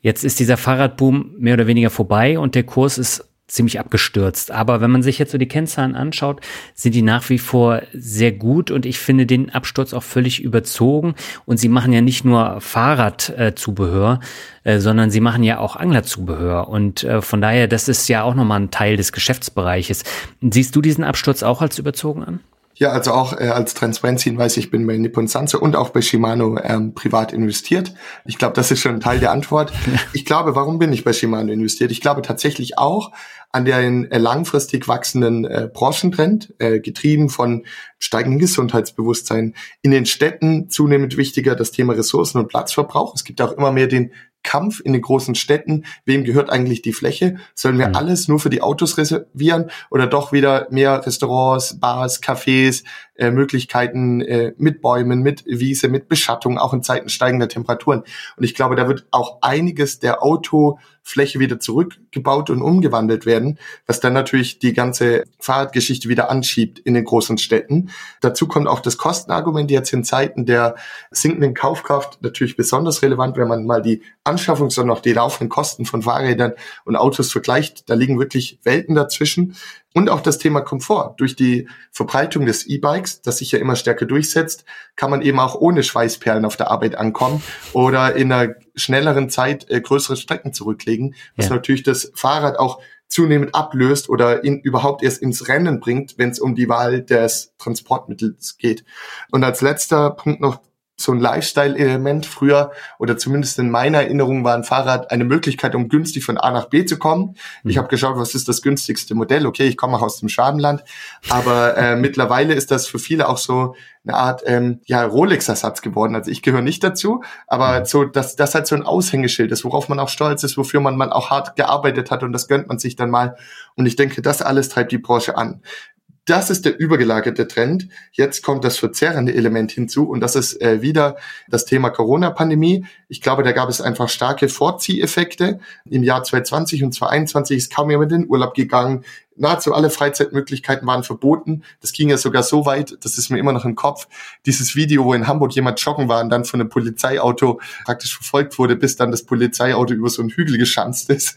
jetzt ist dieser Fahrradboom mehr oder weniger vorbei und der Kurs ist ziemlich abgestürzt. Aber wenn man sich jetzt so die Kennzahlen anschaut, sind die nach wie vor sehr gut und ich finde den Absturz auch völlig überzogen. Und sie machen ja nicht nur Fahrradzubehör, äh, sondern sie machen ja auch Anglerzubehör. Und äh, von daher, das ist ja auch nochmal ein Teil des Geschäftsbereiches. Siehst du diesen Absturz auch als überzogen an? Ja, also auch äh, als Transparenz-Hinweis, ich bin bei Nippon Sanso und auch bei Shimano ähm, privat investiert. Ich glaube, das ist schon ein Teil der Antwort. Ich glaube, warum bin ich bei Shimano investiert? Ich glaube tatsächlich auch an den äh, langfristig wachsenden äh, Branchentrend, äh, getrieben von steigendem Gesundheitsbewusstsein. In den Städten zunehmend wichtiger das Thema Ressourcen- und Platzverbrauch. Es gibt auch immer mehr den Kampf in den großen Städten. Wem gehört eigentlich die Fläche? Sollen wir mhm. alles nur für die Autos reservieren oder doch wieder mehr Restaurants, Bars, Cafés, äh, Möglichkeiten äh, mit Bäumen, mit Wiese, mit Beschattung, auch in Zeiten steigender Temperaturen. Und ich glaube, da wird auch einiges der Autofläche wieder zurückgebaut und umgewandelt werden, was dann natürlich die ganze Fahrradgeschichte wieder anschiebt in den großen Städten. Dazu kommt auch das Kostenargument jetzt in Zeiten der sinkenden Kaufkraft natürlich besonders relevant, wenn man mal die Anschaffungs- und auch die laufenden Kosten von Fahrrädern und Autos vergleicht. Da liegen wirklich Welten dazwischen. Und auch das Thema Komfort. Durch die Verbreitung des E-Bikes, das sich ja immer stärker durchsetzt, kann man eben auch ohne Schweißperlen auf der Arbeit ankommen oder in einer schnelleren Zeit äh, größere Strecken zurücklegen, was ja. natürlich das Fahrrad auch zunehmend ablöst oder ihn überhaupt erst ins Rennen bringt, wenn es um die Wahl des Transportmittels geht. Und als letzter Punkt noch so ein Lifestyle-Element früher oder zumindest in meiner Erinnerung war ein Fahrrad eine Möglichkeit, um günstig von A nach B zu kommen. Ich mhm. habe geschaut, was ist das günstigste Modell. Okay, ich komme auch aus dem Schwabenland, aber äh, mittlerweile ist das für viele auch so eine Art ähm, ja Rolex-Ersatz geworden. Also ich gehöre nicht dazu, aber mhm. so dass das halt so ein Aushängeschild ist, worauf man auch stolz ist, wofür man man auch hart gearbeitet hat und das gönnt man sich dann mal. Und ich denke, das alles treibt die Branche an. Das ist der übergelagerte Trend. Jetzt kommt das verzerrende Element hinzu und das ist äh, wieder das Thema Corona-Pandemie. Ich glaube, da gab es einfach starke Vorzieheffekte. Im Jahr 2020 und 2021 ist kaum jemand in den Urlaub gegangen. Nahezu alle Freizeitmöglichkeiten waren verboten. Das ging ja sogar so weit, das ist mir immer noch im Kopf, dieses Video, wo in Hamburg jemand joggen war und dann von einem Polizeiauto praktisch verfolgt wurde, bis dann das Polizeiauto über so einen Hügel geschanzt ist.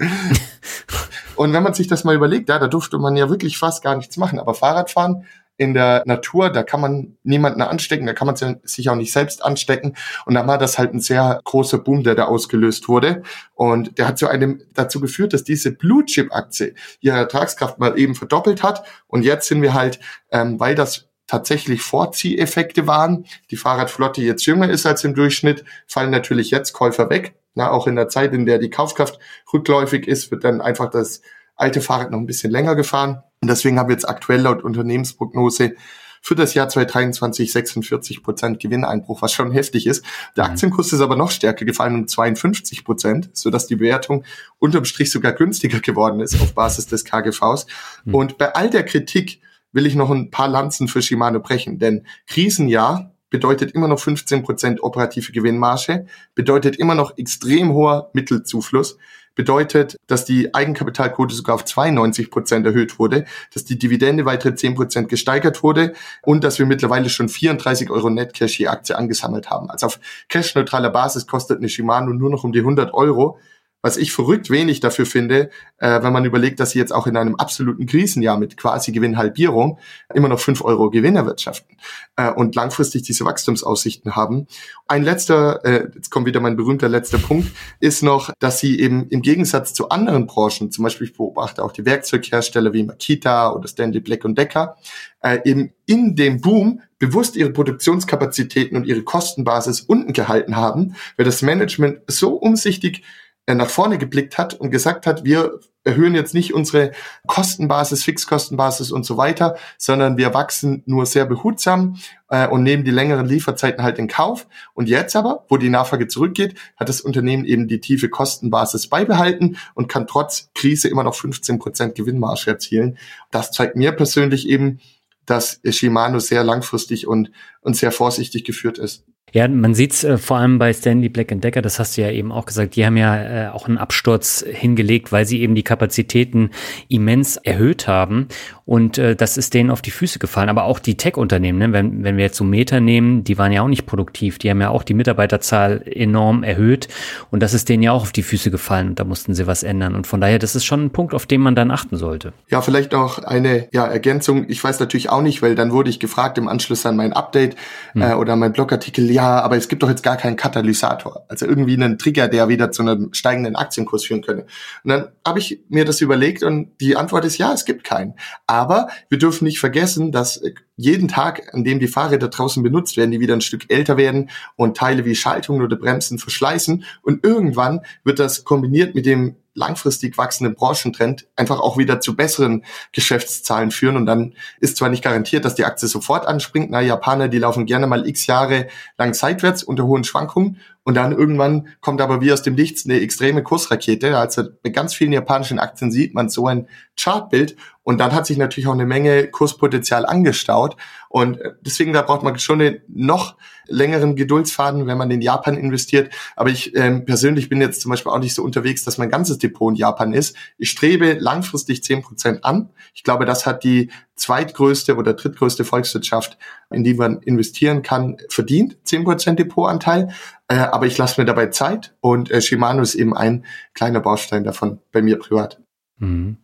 und wenn man sich das mal überlegt, ja, da durfte man ja wirklich fast gar nichts machen. Aber Fahrradfahren in der Natur, da kann man niemanden anstecken, da kann man sich auch nicht selbst anstecken. Und dann war das halt ein sehr großer Boom, der da ausgelöst wurde. Und der hat zu einem dazu geführt, dass diese Blue Chip Aktie ihre Ertragskraft mal eben verdoppelt hat. Und jetzt sind wir halt, ähm, weil das tatsächlich Vorzieheffekte waren, die Fahrradflotte jetzt jünger ist als im Durchschnitt, fallen natürlich jetzt Käufer weg. Na, auch in der Zeit, in der die Kaufkraft rückläufig ist, wird dann einfach das alte Fahrrad noch ein bisschen länger gefahren. Und deswegen haben wir jetzt aktuell laut Unternehmensprognose für das Jahr 2023 46 Prozent Gewinneinbruch, was schon heftig ist. Der mhm. Aktienkurs ist aber noch stärker gefallen um 52 Prozent, sodass die Bewertung unterm Strich sogar günstiger geworden ist auf Basis des KGVs. Mhm. Und bei all der Kritik will ich noch ein paar Lanzen für Shimano brechen, denn Krisenjahr bedeutet immer noch 15 Prozent operative Gewinnmarge, bedeutet immer noch extrem hoher Mittelzufluss, bedeutet, dass die Eigenkapitalquote sogar auf 92 Prozent erhöht wurde, dass die Dividende weitere 10 Prozent gesteigert wurde und dass wir mittlerweile schon 34 Euro Netcash je Aktie angesammelt haben. Also auf cashneutraler Basis kostet eine Shimano nur noch um die 100 Euro was ich verrückt wenig dafür finde, äh, wenn man überlegt, dass sie jetzt auch in einem absoluten Krisenjahr mit quasi Gewinnhalbierung immer noch fünf Euro Gewinn erwirtschaften äh, und langfristig diese Wachstumsaussichten haben. Ein letzter, äh, jetzt kommt wieder mein berühmter letzter Punkt, ist noch, dass sie eben im Gegensatz zu anderen Branchen, zum Beispiel ich beobachte auch die Werkzeughersteller wie Makita oder Stanley Black Decker, äh, eben in dem Boom bewusst ihre Produktionskapazitäten und ihre Kostenbasis unten gehalten haben, weil das Management so umsichtig nach vorne geblickt hat und gesagt hat, wir erhöhen jetzt nicht unsere Kostenbasis, Fixkostenbasis und so weiter, sondern wir wachsen nur sehr behutsam äh, und nehmen die längeren Lieferzeiten halt in Kauf. Und jetzt aber, wo die Nachfrage zurückgeht, hat das Unternehmen eben die tiefe Kostenbasis beibehalten und kann trotz Krise immer noch 15 Prozent Gewinnmarge erzielen. Das zeigt mir persönlich eben, dass Shimano sehr langfristig und, und sehr vorsichtig geführt ist. Ja, man sieht's äh, vor allem bei Stanley Black Decker, das hast du ja eben auch gesagt, die haben ja äh, auch einen Absturz hingelegt, weil sie eben die Kapazitäten immens erhöht haben und äh, das ist denen auf die Füße gefallen. Aber auch die Tech-Unternehmen, ne? wenn, wenn wir jetzt so Meta nehmen, die waren ja auch nicht produktiv, die haben ja auch die Mitarbeiterzahl enorm erhöht und das ist denen ja auch auf die Füße gefallen und da mussten sie was ändern und von daher, das ist schon ein Punkt, auf den man dann achten sollte. Ja, vielleicht noch eine ja, Ergänzung, ich weiß natürlich auch nicht, weil dann wurde ich gefragt im Anschluss an mein Update hm. äh, oder mein Blogartikel, ja, aber es gibt doch jetzt gar keinen Katalysator, also irgendwie einen Trigger, der wieder zu einem steigenden Aktienkurs führen könnte. Und dann habe ich mir das überlegt und die Antwort ist ja, es gibt keinen. Aber wir dürfen nicht vergessen, dass jeden Tag, an dem die Fahrräder draußen benutzt werden, die wieder ein Stück älter werden und Teile wie Schaltungen oder Bremsen verschleißen und irgendwann wird das kombiniert mit dem langfristig wachsenden Branchentrend einfach auch wieder zu besseren Geschäftszahlen führen. Und dann ist zwar nicht garantiert, dass die Aktie sofort anspringt. Na, Japaner, die laufen gerne mal x Jahre lang seitwärts unter hohen Schwankungen. Und dann irgendwann kommt aber wie aus dem Nichts eine extreme Kursrakete. Also bei ganz vielen japanischen Aktien sieht man so ein Chartbild. Und dann hat sich natürlich auch eine Menge Kurspotenzial angestaut. Und äh, deswegen, da braucht man schon einen noch längeren Geduldsfaden, wenn man in Japan investiert. Aber ich ähm, persönlich bin jetzt zum Beispiel auch nicht so unterwegs, dass mein ganzes Depot in Japan ist. Ich strebe langfristig zehn Prozent an. Ich glaube, das hat die zweitgrößte oder drittgrößte Volkswirtschaft, in die man investieren kann, verdient, zehn Prozent Depotanteil. Äh, aber ich lasse mir dabei Zeit und äh, Shimano ist eben ein kleiner Baustein davon bei mir privat. Mhm.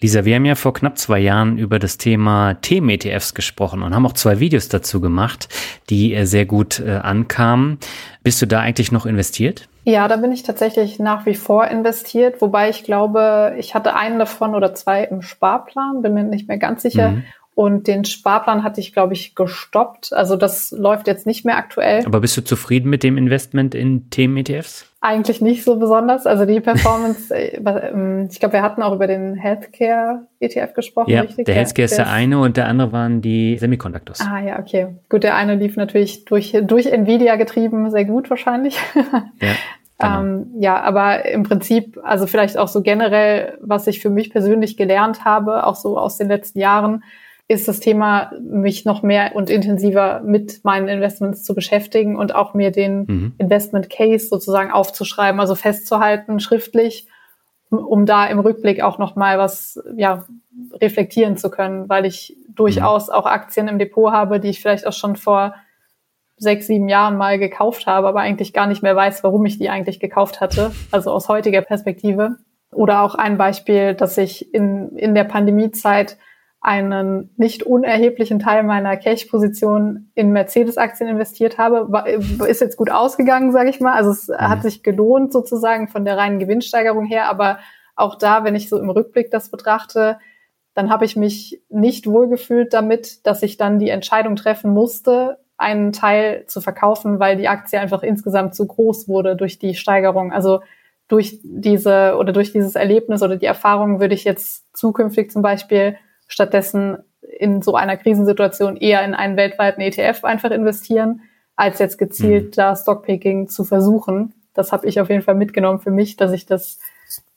Lisa, wir haben ja vor knapp zwei Jahren über das Thema Themen-ETFs gesprochen und haben auch zwei Videos dazu gemacht, die äh, sehr gut äh, ankamen. Bist du da eigentlich noch investiert? Ja, da bin ich tatsächlich nach wie vor investiert, wobei ich glaube, ich hatte einen davon oder zwei im Sparplan, bin mir nicht mehr ganz sicher. Mhm. Und den Sparplan hatte ich, glaube ich, gestoppt. Also das läuft jetzt nicht mehr aktuell. Aber bist du zufrieden mit dem Investment in Themen-ETFs? Eigentlich nicht so besonders. Also die Performance, äh, ähm, ich glaube, wir hatten auch über den Healthcare-ETF gesprochen. Ja, richtig? der Healthcare ist der eine und der andere waren die Semiconductors. Ah ja, okay. Gut, der eine lief natürlich durch, durch Nvidia getrieben, sehr gut wahrscheinlich. Ja. Genau. Ähm, ja, aber im Prinzip, also vielleicht auch so generell, was ich für mich persönlich gelernt habe, auch so aus den letzten Jahren, ist das Thema, mich noch mehr und intensiver mit meinen Investments zu beschäftigen und auch mir den mhm. Investment Case sozusagen aufzuschreiben, also festzuhalten, schriftlich um da im Rückblick auch nochmal was ja, reflektieren zu können, weil ich durchaus mhm. auch Aktien im Depot habe, die ich vielleicht auch schon vor sechs, sieben Jahren mal gekauft habe, aber eigentlich gar nicht mehr weiß, warum ich die eigentlich gekauft hatte, also aus heutiger Perspektive. Oder auch ein Beispiel, dass ich in, in der Pandemiezeit einen nicht unerheblichen Teil meiner Cash-Position in Mercedes-Aktien investiert habe. Ist jetzt gut ausgegangen, sage ich mal. Also es mhm. hat sich gelohnt sozusagen von der reinen Gewinnsteigerung her. Aber auch da, wenn ich so im Rückblick das betrachte, dann habe ich mich nicht wohlgefühlt damit, dass ich dann die Entscheidung treffen musste, einen Teil zu verkaufen, weil die Aktie einfach insgesamt zu groß wurde durch die Steigerung. Also durch diese oder durch dieses Erlebnis oder die Erfahrung würde ich jetzt zukünftig zum Beispiel stattdessen in so einer Krisensituation eher in einen weltweiten ETF einfach investieren, als jetzt gezielt mhm. da Stockpicking zu versuchen. Das habe ich auf jeden Fall mitgenommen für mich, dass ich das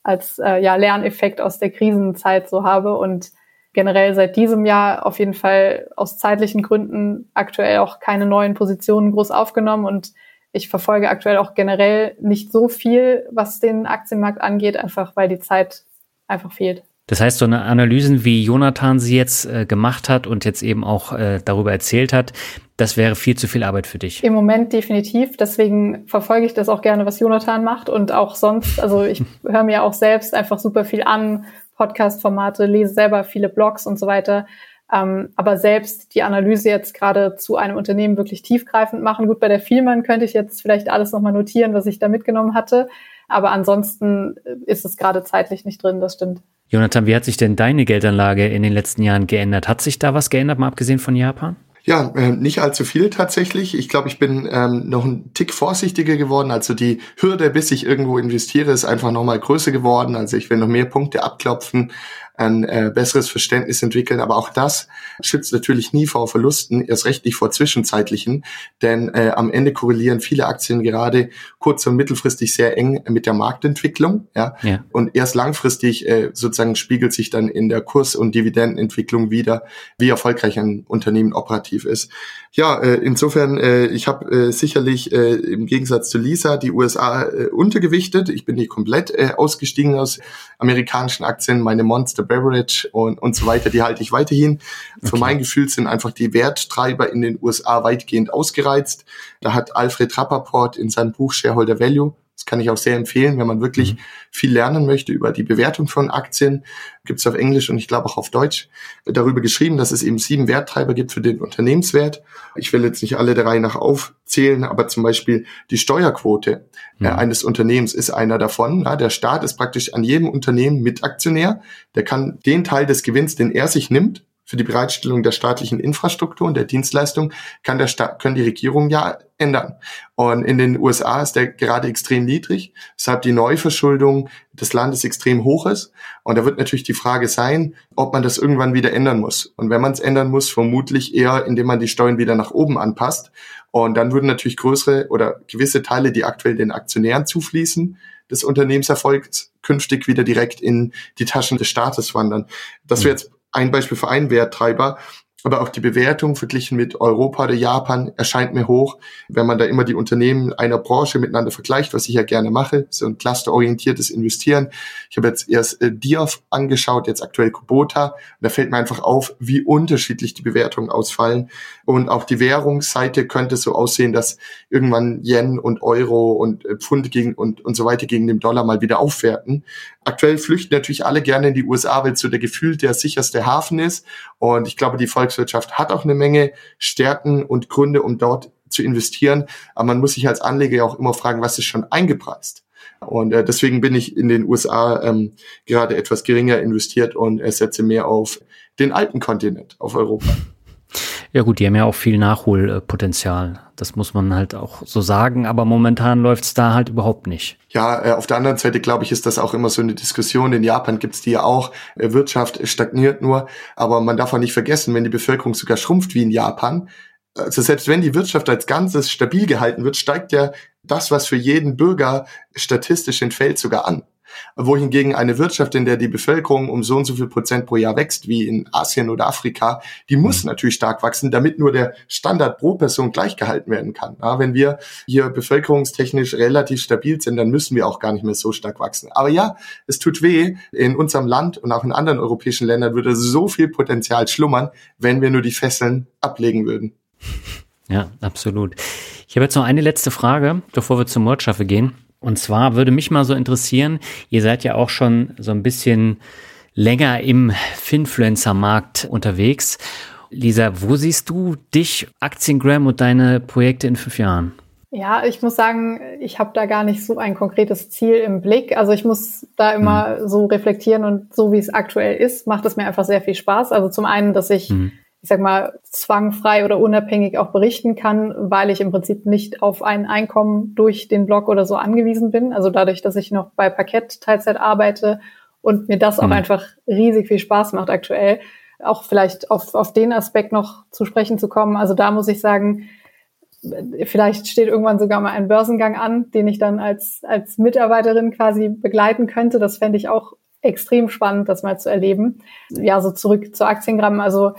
als äh, ja, Lerneffekt aus der Krisenzeit so habe und generell seit diesem Jahr auf jeden Fall aus zeitlichen Gründen aktuell auch keine neuen Positionen groß aufgenommen und ich verfolge aktuell auch generell nicht so viel, was den Aktienmarkt angeht, einfach weil die Zeit einfach fehlt. Das heißt, so eine Analysen, wie Jonathan sie jetzt äh, gemacht hat und jetzt eben auch äh, darüber erzählt hat, das wäre viel zu viel Arbeit für dich. Im Moment definitiv. Deswegen verfolge ich das auch gerne, was Jonathan macht und auch sonst. Also ich höre mir auch selbst einfach super viel an, Podcast-Formate, lese selber viele Blogs und so weiter. Ähm, aber selbst die Analyse jetzt gerade zu einem Unternehmen wirklich tiefgreifend machen. Gut, bei der Vielmann könnte ich jetzt vielleicht alles nochmal notieren, was ich da mitgenommen hatte. Aber ansonsten ist es gerade zeitlich nicht drin, das stimmt. Jonathan, wie hat sich denn deine Geldanlage in den letzten Jahren geändert? Hat sich da was geändert, mal abgesehen von Japan? Ja, äh, nicht allzu viel tatsächlich. Ich glaube, ich bin ähm, noch ein Tick vorsichtiger geworden. Also die Hürde, bis ich irgendwo investiere, ist einfach nochmal größer geworden. Also ich will noch mehr Punkte abklopfen ein äh, besseres Verständnis entwickeln. Aber auch das schützt natürlich nie vor Verlusten, erst recht nicht vor zwischenzeitlichen, denn äh, am Ende korrelieren viele Aktien gerade kurz- und mittelfristig sehr eng mit der Marktentwicklung. Ja? ja. Und erst langfristig äh, sozusagen spiegelt sich dann in der Kurs- und Dividendenentwicklung wieder, wie erfolgreich ein Unternehmen operativ ist. Ja, äh, insofern, äh, ich habe äh, sicherlich äh, im Gegensatz zu Lisa die USA äh, untergewichtet. Ich bin nicht komplett äh, ausgestiegen aus amerikanischen Aktien. Meine Monster Beverage und, und so weiter, die halte ich weiterhin. Okay. Für mein Gefühl sind einfach die Werttreiber in den USA weitgehend ausgereizt. Da hat Alfred Rappaport in seinem Buch Shareholder Value das kann ich auch sehr empfehlen, wenn man wirklich mhm. viel lernen möchte über die Bewertung von Aktien. Gibt es auf Englisch und ich glaube auch auf Deutsch darüber geschrieben, dass es eben sieben Werttreiber gibt für den Unternehmenswert. Ich will jetzt nicht alle der Reihe nach aufzählen, aber zum Beispiel die Steuerquote äh, mhm. eines Unternehmens ist einer davon. Ja, der Staat ist praktisch an jedem Unternehmen Mitaktionär. Der kann den Teil des Gewinns, den er sich nimmt, für die Bereitstellung der staatlichen Infrastruktur und der Dienstleistung kann der Staat, können die Regierungen ja ändern. Und in den USA ist der gerade extrem niedrig, weshalb die Neuverschuldung des Landes extrem hoch ist. Und da wird natürlich die Frage sein, ob man das irgendwann wieder ändern muss. Und wenn man es ändern muss, vermutlich eher, indem man die Steuern wieder nach oben anpasst. Und dann würden natürlich größere oder gewisse Teile, die aktuell den Aktionären zufließen, des Unternehmenserfolgs künftig wieder direkt in die Taschen des Staates wandern. Das wäre jetzt ein Beispiel für einen Werttreiber. Aber auch die Bewertung verglichen mit Europa oder Japan erscheint mir hoch, wenn man da immer die Unternehmen einer Branche miteinander vergleicht, was ich ja gerne mache, so ein clusterorientiertes Investieren. Ich habe jetzt erst äh, Diof angeschaut, jetzt aktuell Kubota. Und da fällt mir einfach auf, wie unterschiedlich die Bewertungen ausfallen. Und auch die Währungsseite könnte so aussehen, dass irgendwann Yen und Euro und äh, Pfund gegen und, und so weiter gegen den Dollar mal wieder aufwerten. Aktuell flüchten natürlich alle gerne in die USA, weil es so der gefühlt der sicherste Hafen ist. Und ich glaube, die Volks Volkswirtschaft hat auch eine Menge Stärken und Gründe, um dort zu investieren. Aber man muss sich als Anleger ja auch immer fragen, was ist schon eingepreist? Und äh, deswegen bin ich in den USA ähm, gerade etwas geringer investiert und äh, setze mehr auf den alten Kontinent, auf Europa. Ja gut, die haben ja auch viel Nachholpotenzial. Das muss man halt auch so sagen, aber momentan läuft's da halt überhaupt nicht. Ja, äh, auf der anderen Seite glaube ich, ist das auch immer so eine Diskussion. In Japan gibt's die ja auch. Äh, Wirtschaft stagniert nur, aber man darf auch nicht vergessen, wenn die Bevölkerung sogar schrumpft wie in Japan, also selbst wenn die Wirtschaft als Ganzes stabil gehalten wird, steigt ja das, was für jeden Bürger statistisch entfällt, sogar an. Wohingegen eine Wirtschaft, in der die Bevölkerung um so und so viel Prozent pro Jahr wächst, wie in Asien oder Afrika, die muss mhm. natürlich stark wachsen, damit nur der Standard pro Person gleich gehalten werden kann. Ja, wenn wir hier bevölkerungstechnisch relativ stabil sind, dann müssen wir auch gar nicht mehr so stark wachsen. Aber ja, es tut weh. In unserem Land und auch in anderen europäischen Ländern würde so viel Potenzial schlummern, wenn wir nur die Fesseln ablegen würden. Ja, absolut. Ich habe jetzt noch eine letzte Frage, bevor wir zum Mordschaffe gehen. Und zwar würde mich mal so interessieren, ihr seid ja auch schon so ein bisschen länger im Finfluencer-Markt unterwegs. Lisa, wo siehst du dich, Aktiengram und deine Projekte in fünf Jahren? Ja, ich muss sagen, ich habe da gar nicht so ein konkretes Ziel im Blick. Also ich muss da immer mhm. so reflektieren und so wie es aktuell ist, macht es mir einfach sehr viel Spaß. Also zum einen, dass ich mhm ich sag mal, zwangfrei oder unabhängig auch berichten kann, weil ich im Prinzip nicht auf ein Einkommen durch den Blog oder so angewiesen bin. Also dadurch, dass ich noch bei Parkett Teilzeit arbeite und mir das auch mhm. einfach riesig viel Spaß macht aktuell. Auch vielleicht auf, auf den Aspekt noch zu sprechen zu kommen. Also da muss ich sagen, vielleicht steht irgendwann sogar mal ein Börsengang an, den ich dann als, als Mitarbeiterin quasi begleiten könnte. Das fände ich auch extrem spannend, das mal zu erleben. Ja, so zurück zu Aktiengramm. Also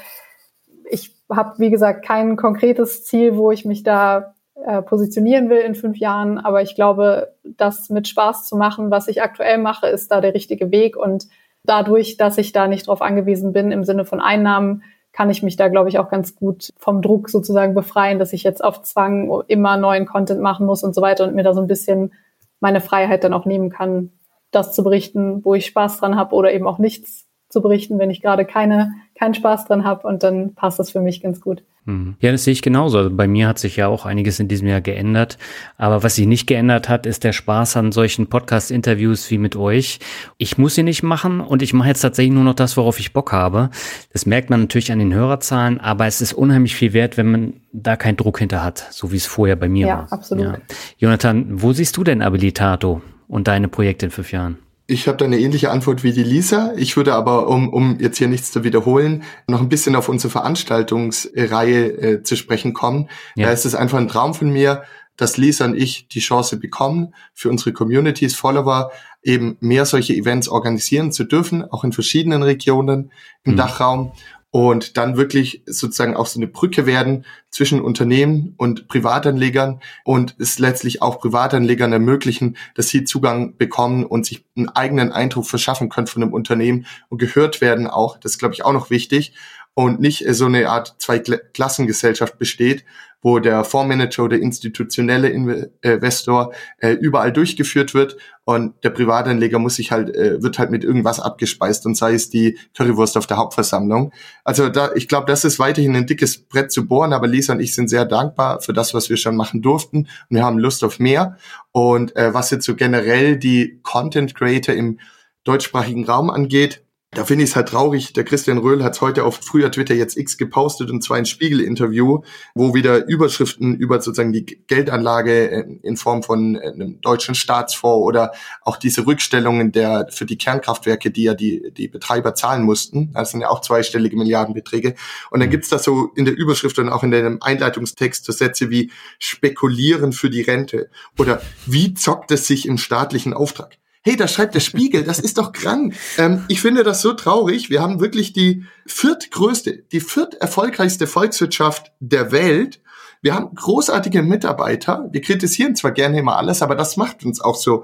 ich habe, wie gesagt, kein konkretes Ziel, wo ich mich da äh, positionieren will in fünf Jahren. Aber ich glaube, das mit Spaß zu machen, was ich aktuell mache, ist da der richtige Weg. Und dadurch, dass ich da nicht drauf angewiesen bin im Sinne von Einnahmen, kann ich mich da, glaube ich, auch ganz gut vom Druck sozusagen befreien, dass ich jetzt auf Zwang immer neuen Content machen muss und so weiter und mir da so ein bisschen meine Freiheit dann auch nehmen kann, das zu berichten, wo ich Spaß dran habe oder eben auch nichts zu berichten, wenn ich gerade keine keinen Spaß dran habe und dann passt das für mich ganz gut. Mhm. Ja, das sehe ich genauso. Also bei mir hat sich ja auch einiges in diesem Jahr geändert. Aber was sich nicht geändert hat, ist der Spaß an solchen Podcast-Interviews wie mit euch. Ich muss sie nicht machen und ich mache jetzt tatsächlich nur noch das, worauf ich Bock habe. Das merkt man natürlich an den Hörerzahlen, aber es ist unheimlich viel wert, wenn man da keinen Druck hinter hat, so wie es vorher bei mir ja, war. Absolut. Ja, absolut. Jonathan, wo siehst du denn Abilitato und deine Projekte in fünf Jahren? Ich habe da eine ähnliche Antwort wie die Lisa. Ich würde aber, um, um jetzt hier nichts zu wiederholen, noch ein bisschen auf unsere Veranstaltungsreihe äh, zu sprechen kommen. Ja. Da ist es einfach ein Traum von mir, dass Lisa und ich die Chance bekommen, für unsere Communities, Follower eben mehr solche Events organisieren zu dürfen, auch in verschiedenen Regionen im mhm. Dachraum und dann wirklich sozusagen auch so eine Brücke werden zwischen Unternehmen und Privatanlegern und es letztlich auch Privatanlegern ermöglichen, dass sie Zugang bekommen und sich einen eigenen Eindruck verschaffen können von einem Unternehmen und gehört werden auch. Das ist, glaube ich, auch noch wichtig und nicht so eine Art Zweiklassengesellschaft besteht, wo der Fondsmanager oder institutionelle Investor äh, überall durchgeführt wird und der Privatanleger muss sich halt äh, wird halt mit irgendwas abgespeist und sei es die Currywurst auf der Hauptversammlung. Also da ich glaube, das ist weiterhin ein dickes Brett zu bohren, aber Lisa und ich sind sehr dankbar für das, was wir schon machen durften und wir haben Lust auf mehr und äh, was jetzt so generell die Content Creator im deutschsprachigen Raum angeht, da finde ich es halt traurig. Der Christian Röhl hat es heute auf früher Twitter jetzt X gepostet und zwar ein Spiegel-Interview, wo wieder Überschriften über sozusagen die Geldanlage äh, in Form von äh, einem deutschen Staatsfonds oder auch diese Rückstellungen der für die Kernkraftwerke, die ja die, die Betreiber zahlen mussten. Das sind ja auch zweistellige Milliardenbeträge. Und dann gibt's da so in der Überschrift und auch in dem Einleitungstext so Sätze wie spekulieren für die Rente oder wie zockt es sich im staatlichen Auftrag hey, da schreibt der Spiegel, das ist doch krank. Ähm, ich finde das so traurig. Wir haben wirklich die viertgrößte, die viert erfolgreichste Volkswirtschaft der Welt. Wir haben großartige Mitarbeiter. Wir kritisieren zwar gerne immer alles, aber das macht uns auch so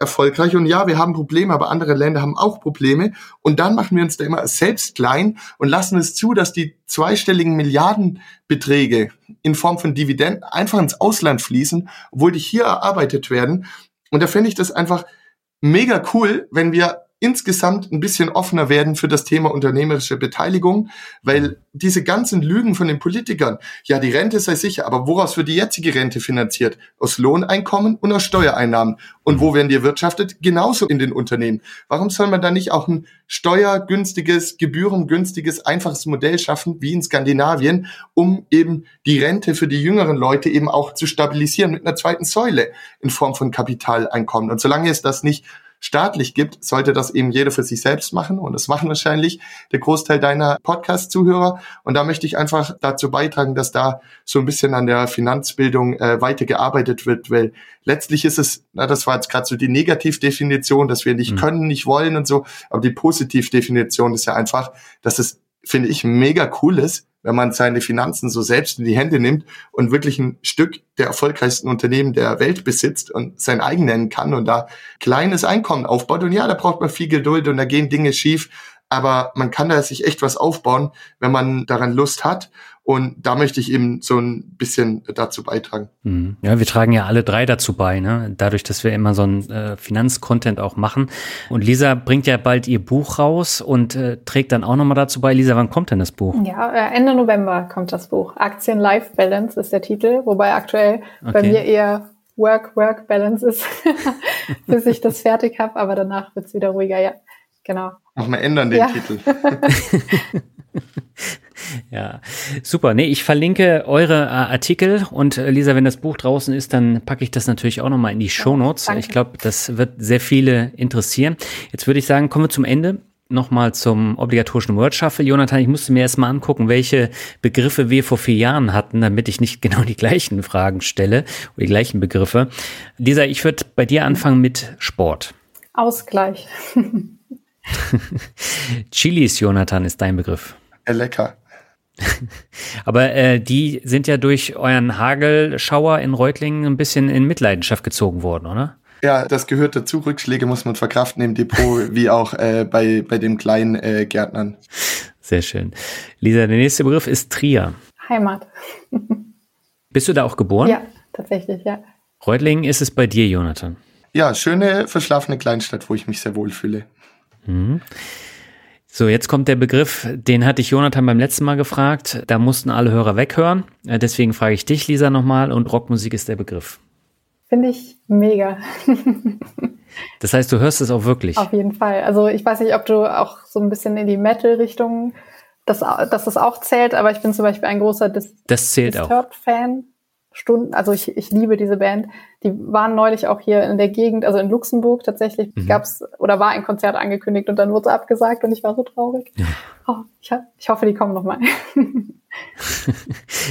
erfolgreich. Und ja, wir haben Probleme, aber andere Länder haben auch Probleme. Und dann machen wir uns da immer selbst klein und lassen es zu, dass die zweistelligen Milliardenbeträge in Form von Dividenden einfach ins Ausland fließen, obwohl die hier erarbeitet werden. Und da finde ich das einfach mega cool, wenn wir insgesamt ein bisschen offener werden für das Thema unternehmerische Beteiligung, weil diese ganzen Lügen von den Politikern, ja, die Rente sei sicher, aber woraus wird die jetzige Rente finanziert? Aus Lohneinkommen und aus Steuereinnahmen. Und wo werden die erwirtschaftet? Genauso in den Unternehmen. Warum soll man da nicht auch ein steuergünstiges, gebührengünstiges, einfaches Modell schaffen, wie in Skandinavien, um eben die Rente für die jüngeren Leute eben auch zu stabilisieren mit einer zweiten Säule in Form von Kapitaleinkommen? Und solange es das nicht staatlich gibt, sollte das eben jeder für sich selbst machen. Und das machen wahrscheinlich der Großteil deiner Podcast-Zuhörer. Und da möchte ich einfach dazu beitragen, dass da so ein bisschen an der Finanzbildung äh, weitergearbeitet wird, weil letztlich ist es, na, das war jetzt gerade so die Negativdefinition, dass wir nicht mhm. können, nicht wollen und so. Aber die Positivdefinition ist ja einfach, dass es, finde ich, mega cool ist, wenn man seine Finanzen so selbst in die Hände nimmt und wirklich ein Stück der erfolgreichsten Unternehmen der Welt besitzt und sein eigen nennen kann und da kleines Einkommen aufbaut. Und ja, da braucht man viel Geduld und da gehen Dinge schief, aber man kann da sich echt was aufbauen, wenn man daran Lust hat. Und da möchte ich eben so ein bisschen dazu beitragen. Mhm. Ja, wir tragen ja alle drei dazu bei, ne? dadurch, dass wir immer so ein äh, Finanzcontent auch machen. Und Lisa bringt ja bald ihr Buch raus und äh, trägt dann auch nochmal dazu bei. Lisa, wann kommt denn das Buch? Ja, äh, Ende November kommt das Buch. Aktien Life Balance ist der Titel, wobei aktuell okay. bei mir eher Work-Work-Balance ist, bis ich das fertig habe, aber danach wird's wieder ruhiger, ja. Genau. Mach mal ändern den ja. Titel. ja, super. Nee, ich verlinke eure äh, Artikel und äh, Lisa, wenn das Buch draußen ist, dann packe ich das natürlich auch nochmal in die Show Notes. Ich glaube, das wird sehr viele interessieren. Jetzt würde ich sagen, kommen wir zum Ende nochmal zum obligatorischen Word Shuffle. Jonathan, ich musste mir erstmal angucken, welche Begriffe wir vor vier Jahren hatten, damit ich nicht genau die gleichen Fragen stelle oder die gleichen Begriffe. Lisa, ich würde bei dir anfangen mit Sport. Ausgleich. Chilis, Jonathan, ist dein Begriff. Äh, lecker. Aber äh, die sind ja durch euren Hagelschauer in Reutlingen ein bisschen in Mitleidenschaft gezogen worden, oder? Ja, das gehört dazu. Rückschläge muss man verkraften im Depot, wie auch äh, bei, bei dem kleinen äh, Gärtnern. Sehr schön. Lisa, der nächste Begriff ist Trier. Heimat. Bist du da auch geboren? Ja, tatsächlich, ja. Reutlingen ist es bei dir, Jonathan. Ja, schöne, verschlafene Kleinstadt, wo ich mich sehr wohl fühle. Mhm. So, jetzt kommt der Begriff, den hatte ich Jonathan beim letzten Mal gefragt. Da mussten alle Hörer weghören. Äh, deswegen frage ich dich, Lisa, nochmal. Und Rockmusik ist der Begriff. Finde ich mega. das heißt, du hörst es auch wirklich? Auf jeden Fall. Also ich weiß nicht, ob du auch so ein bisschen in die Metal-Richtung, dass, dass das auch zählt, aber ich bin zum Beispiel ein großer Dis das zählt Disturbed-Fan. Stunden, also ich, ich liebe diese Band. Die waren neulich auch hier in der Gegend, also in Luxemburg tatsächlich, mhm. gab's oder war ein Konzert angekündigt und dann wurde es abgesagt und ich war so traurig. Ja. Oh, ich, ich hoffe, die kommen nochmal.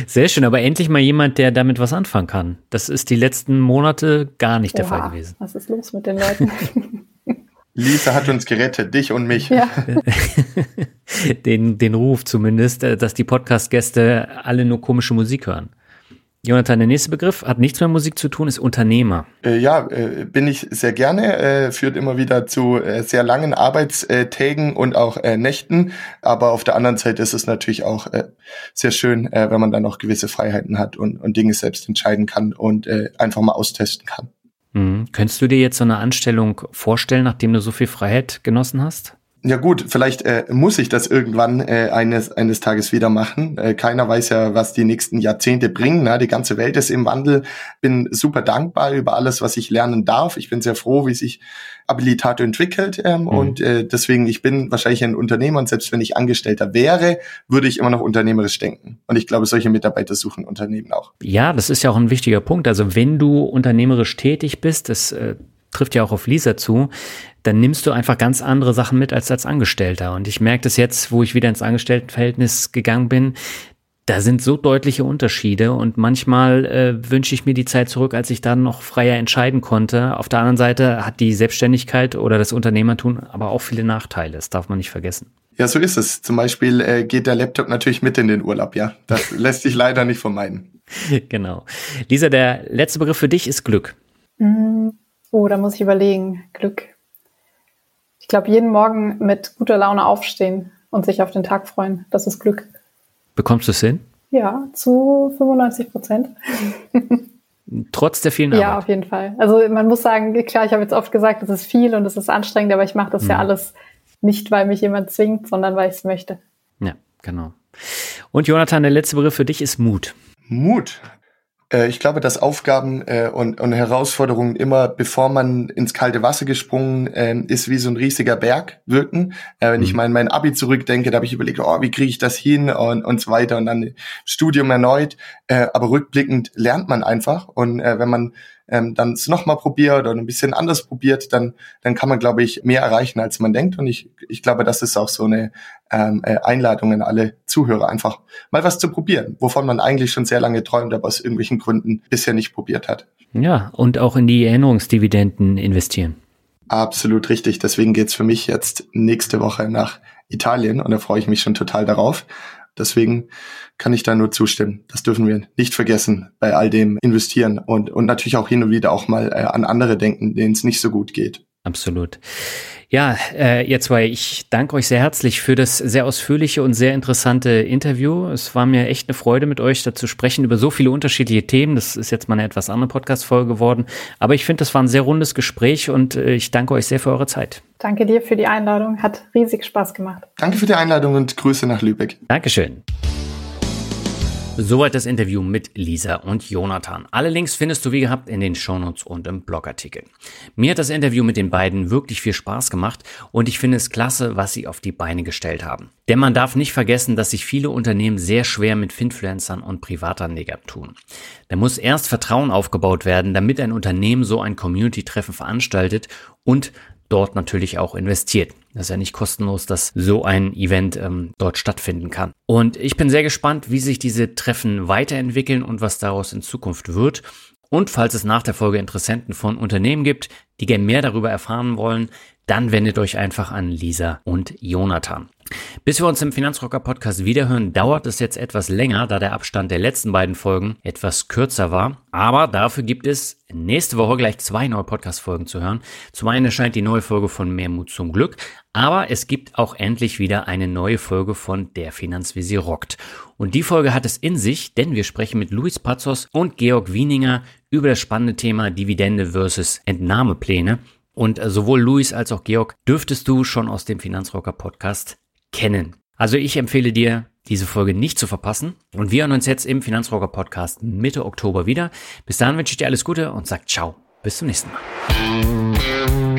Sehr schön, aber endlich mal jemand, der damit was anfangen kann. Das ist die letzten Monate gar nicht Oha, der Fall gewesen. Was ist los mit den Leuten? Lisa hat uns gerettet, dich und mich. Ja. den, den Ruf zumindest, äh, dass die Podcast-Gäste alle nur komische Musik hören. Jonathan, der nächste Begriff hat nichts mehr mit Musik zu tun, ist Unternehmer. Äh, ja, äh, bin ich sehr gerne, äh, führt immer wieder zu sehr langen Arbeitstagen und auch Nächten. Aber auf der anderen Seite ist es natürlich auch sehr schön, wenn man dann noch gewisse Freiheiten hat und, und Dinge selbst entscheiden kann und einfach mal austesten kann. Mhm. Könntest du dir jetzt so eine Anstellung vorstellen, nachdem du so viel Freiheit genossen hast? Ja gut, vielleicht äh, muss ich das irgendwann äh, eines, eines Tages wieder machen. Äh, keiner weiß ja, was die nächsten Jahrzehnte bringen. Ne? Die ganze Welt ist im Wandel. Bin super dankbar über alles, was ich lernen darf. Ich bin sehr froh, wie sich Abilitato entwickelt. Ähm, mhm. Und äh, deswegen, ich bin wahrscheinlich ein Unternehmer und selbst wenn ich Angestellter wäre, würde ich immer noch unternehmerisch denken. Und ich glaube, solche Mitarbeiter suchen Unternehmen auch. Ja, das ist ja auch ein wichtiger Punkt. Also wenn du unternehmerisch tätig bist, das äh, trifft ja auch auf Lisa zu, dann nimmst du einfach ganz andere Sachen mit als als Angestellter. Und ich merke das jetzt, wo ich wieder ins Angestelltenverhältnis gegangen bin, da sind so deutliche Unterschiede und manchmal äh, wünsche ich mir die Zeit zurück, als ich dann noch freier entscheiden konnte. Auf der anderen Seite hat die Selbstständigkeit oder das Unternehmertum aber auch viele Nachteile. Das darf man nicht vergessen. Ja, so ist es. Zum Beispiel äh, geht der Laptop natürlich mit in den Urlaub, ja. Das lässt sich leider nicht vermeiden. Genau. Lisa, der letzte Begriff für dich ist Glück. Mm, oh, da muss ich überlegen. Glück glaube, jeden Morgen mit guter Laune aufstehen und sich auf den Tag freuen. Das ist Glück. Bekommst du es hin? Ja, zu 95 Prozent. Trotz der vielen Arbeit? Ja, auf jeden Fall. Also man muss sagen, klar, ich habe jetzt oft gesagt, es ist viel und es ist anstrengend, aber ich mache das mhm. ja alles nicht, weil mich jemand zwingt, sondern weil ich es möchte. Ja, genau. Und Jonathan, der letzte Begriff für dich ist Mut. Mut. Äh, ich glaube, dass Aufgaben äh, und, und Herausforderungen immer, bevor man ins kalte Wasser gesprungen äh, ist, wie so ein riesiger Berg wirken. Äh, wenn mhm. ich mal in mein Abi zurückdenke, da habe ich überlegt, oh, wie kriege ich das hin und, und so weiter und dann Studium erneut. Äh, aber rückblickend lernt man einfach und äh, wenn man ähm, dann es nochmal probiert oder ein bisschen anders probiert, dann, dann kann man, glaube ich, mehr erreichen, als man denkt. Und ich, ich glaube, das ist auch so eine ähm, äh, Einladung an alle Zuhörer, einfach mal was zu probieren, wovon man eigentlich schon sehr lange träumt, aber aus irgendwelchen Gründen bisher nicht probiert hat. Ja, und auch in die Erinnerungsdividenden investieren. Absolut richtig. Deswegen geht's für mich jetzt nächste Woche nach Italien und da freue ich mich schon total darauf. Deswegen kann ich da nur zustimmen. Das dürfen wir nicht vergessen bei all dem investieren und, und natürlich auch hin und wieder auch mal äh, an andere denken, denen es nicht so gut geht. Absolut. Ja, äh, ihr zwei, ich danke euch sehr herzlich für das sehr ausführliche und sehr interessante Interview. Es war mir echt eine Freude, mit euch da zu sprechen über so viele unterschiedliche Themen. Das ist jetzt mal eine etwas andere Podcast-Folge geworden. Aber ich finde, das war ein sehr rundes Gespräch und äh, ich danke euch sehr für eure Zeit. Danke dir für die Einladung. Hat riesig Spaß gemacht. Danke für die Einladung und Grüße nach Lübeck. Dankeschön. Soweit das Interview mit Lisa und Jonathan. Alle Links findest du wie gehabt in den Shownotes und im Blogartikel. Mir hat das Interview mit den beiden wirklich viel Spaß gemacht und ich finde es klasse, was sie auf die Beine gestellt haben. Denn man darf nicht vergessen, dass sich viele Unternehmen sehr schwer mit Finfluencern und Privatanlegern tun. Da muss erst Vertrauen aufgebaut werden, damit ein Unternehmen so ein Community-Treffen veranstaltet und dort natürlich auch investiert. Das ist ja nicht kostenlos, dass so ein Event ähm, dort stattfinden kann. Und ich bin sehr gespannt, wie sich diese Treffen weiterentwickeln und was daraus in Zukunft wird. Und falls es nach der Folge Interessenten von Unternehmen gibt, die gerne mehr darüber erfahren wollen, dann wendet euch einfach an Lisa und Jonathan. Bis wir uns im Finanzrocker Podcast wiederhören, dauert es jetzt etwas länger, da der Abstand der letzten beiden Folgen etwas kürzer war. Aber dafür gibt es nächste Woche gleich zwei neue Podcast-Folgen zu hören. Zum einen erscheint die neue Folge von Mehr Mut zum Glück, aber es gibt auch endlich wieder eine neue Folge von Der Finanzvisier rockt. Und die Folge hat es in sich, denn wir sprechen mit Luis Pazos und Georg Wieninger über das spannende Thema Dividende versus Entnahmepläne. Und sowohl Luis als auch Georg dürftest du schon aus dem Finanzrocker Podcast kennen. Also ich empfehle dir, diese Folge nicht zu verpassen. Und wir hören uns jetzt im Finanzrocker Podcast Mitte Oktober wieder. Bis dahin wünsche ich dir alles Gute und sag ciao. Bis zum nächsten Mal.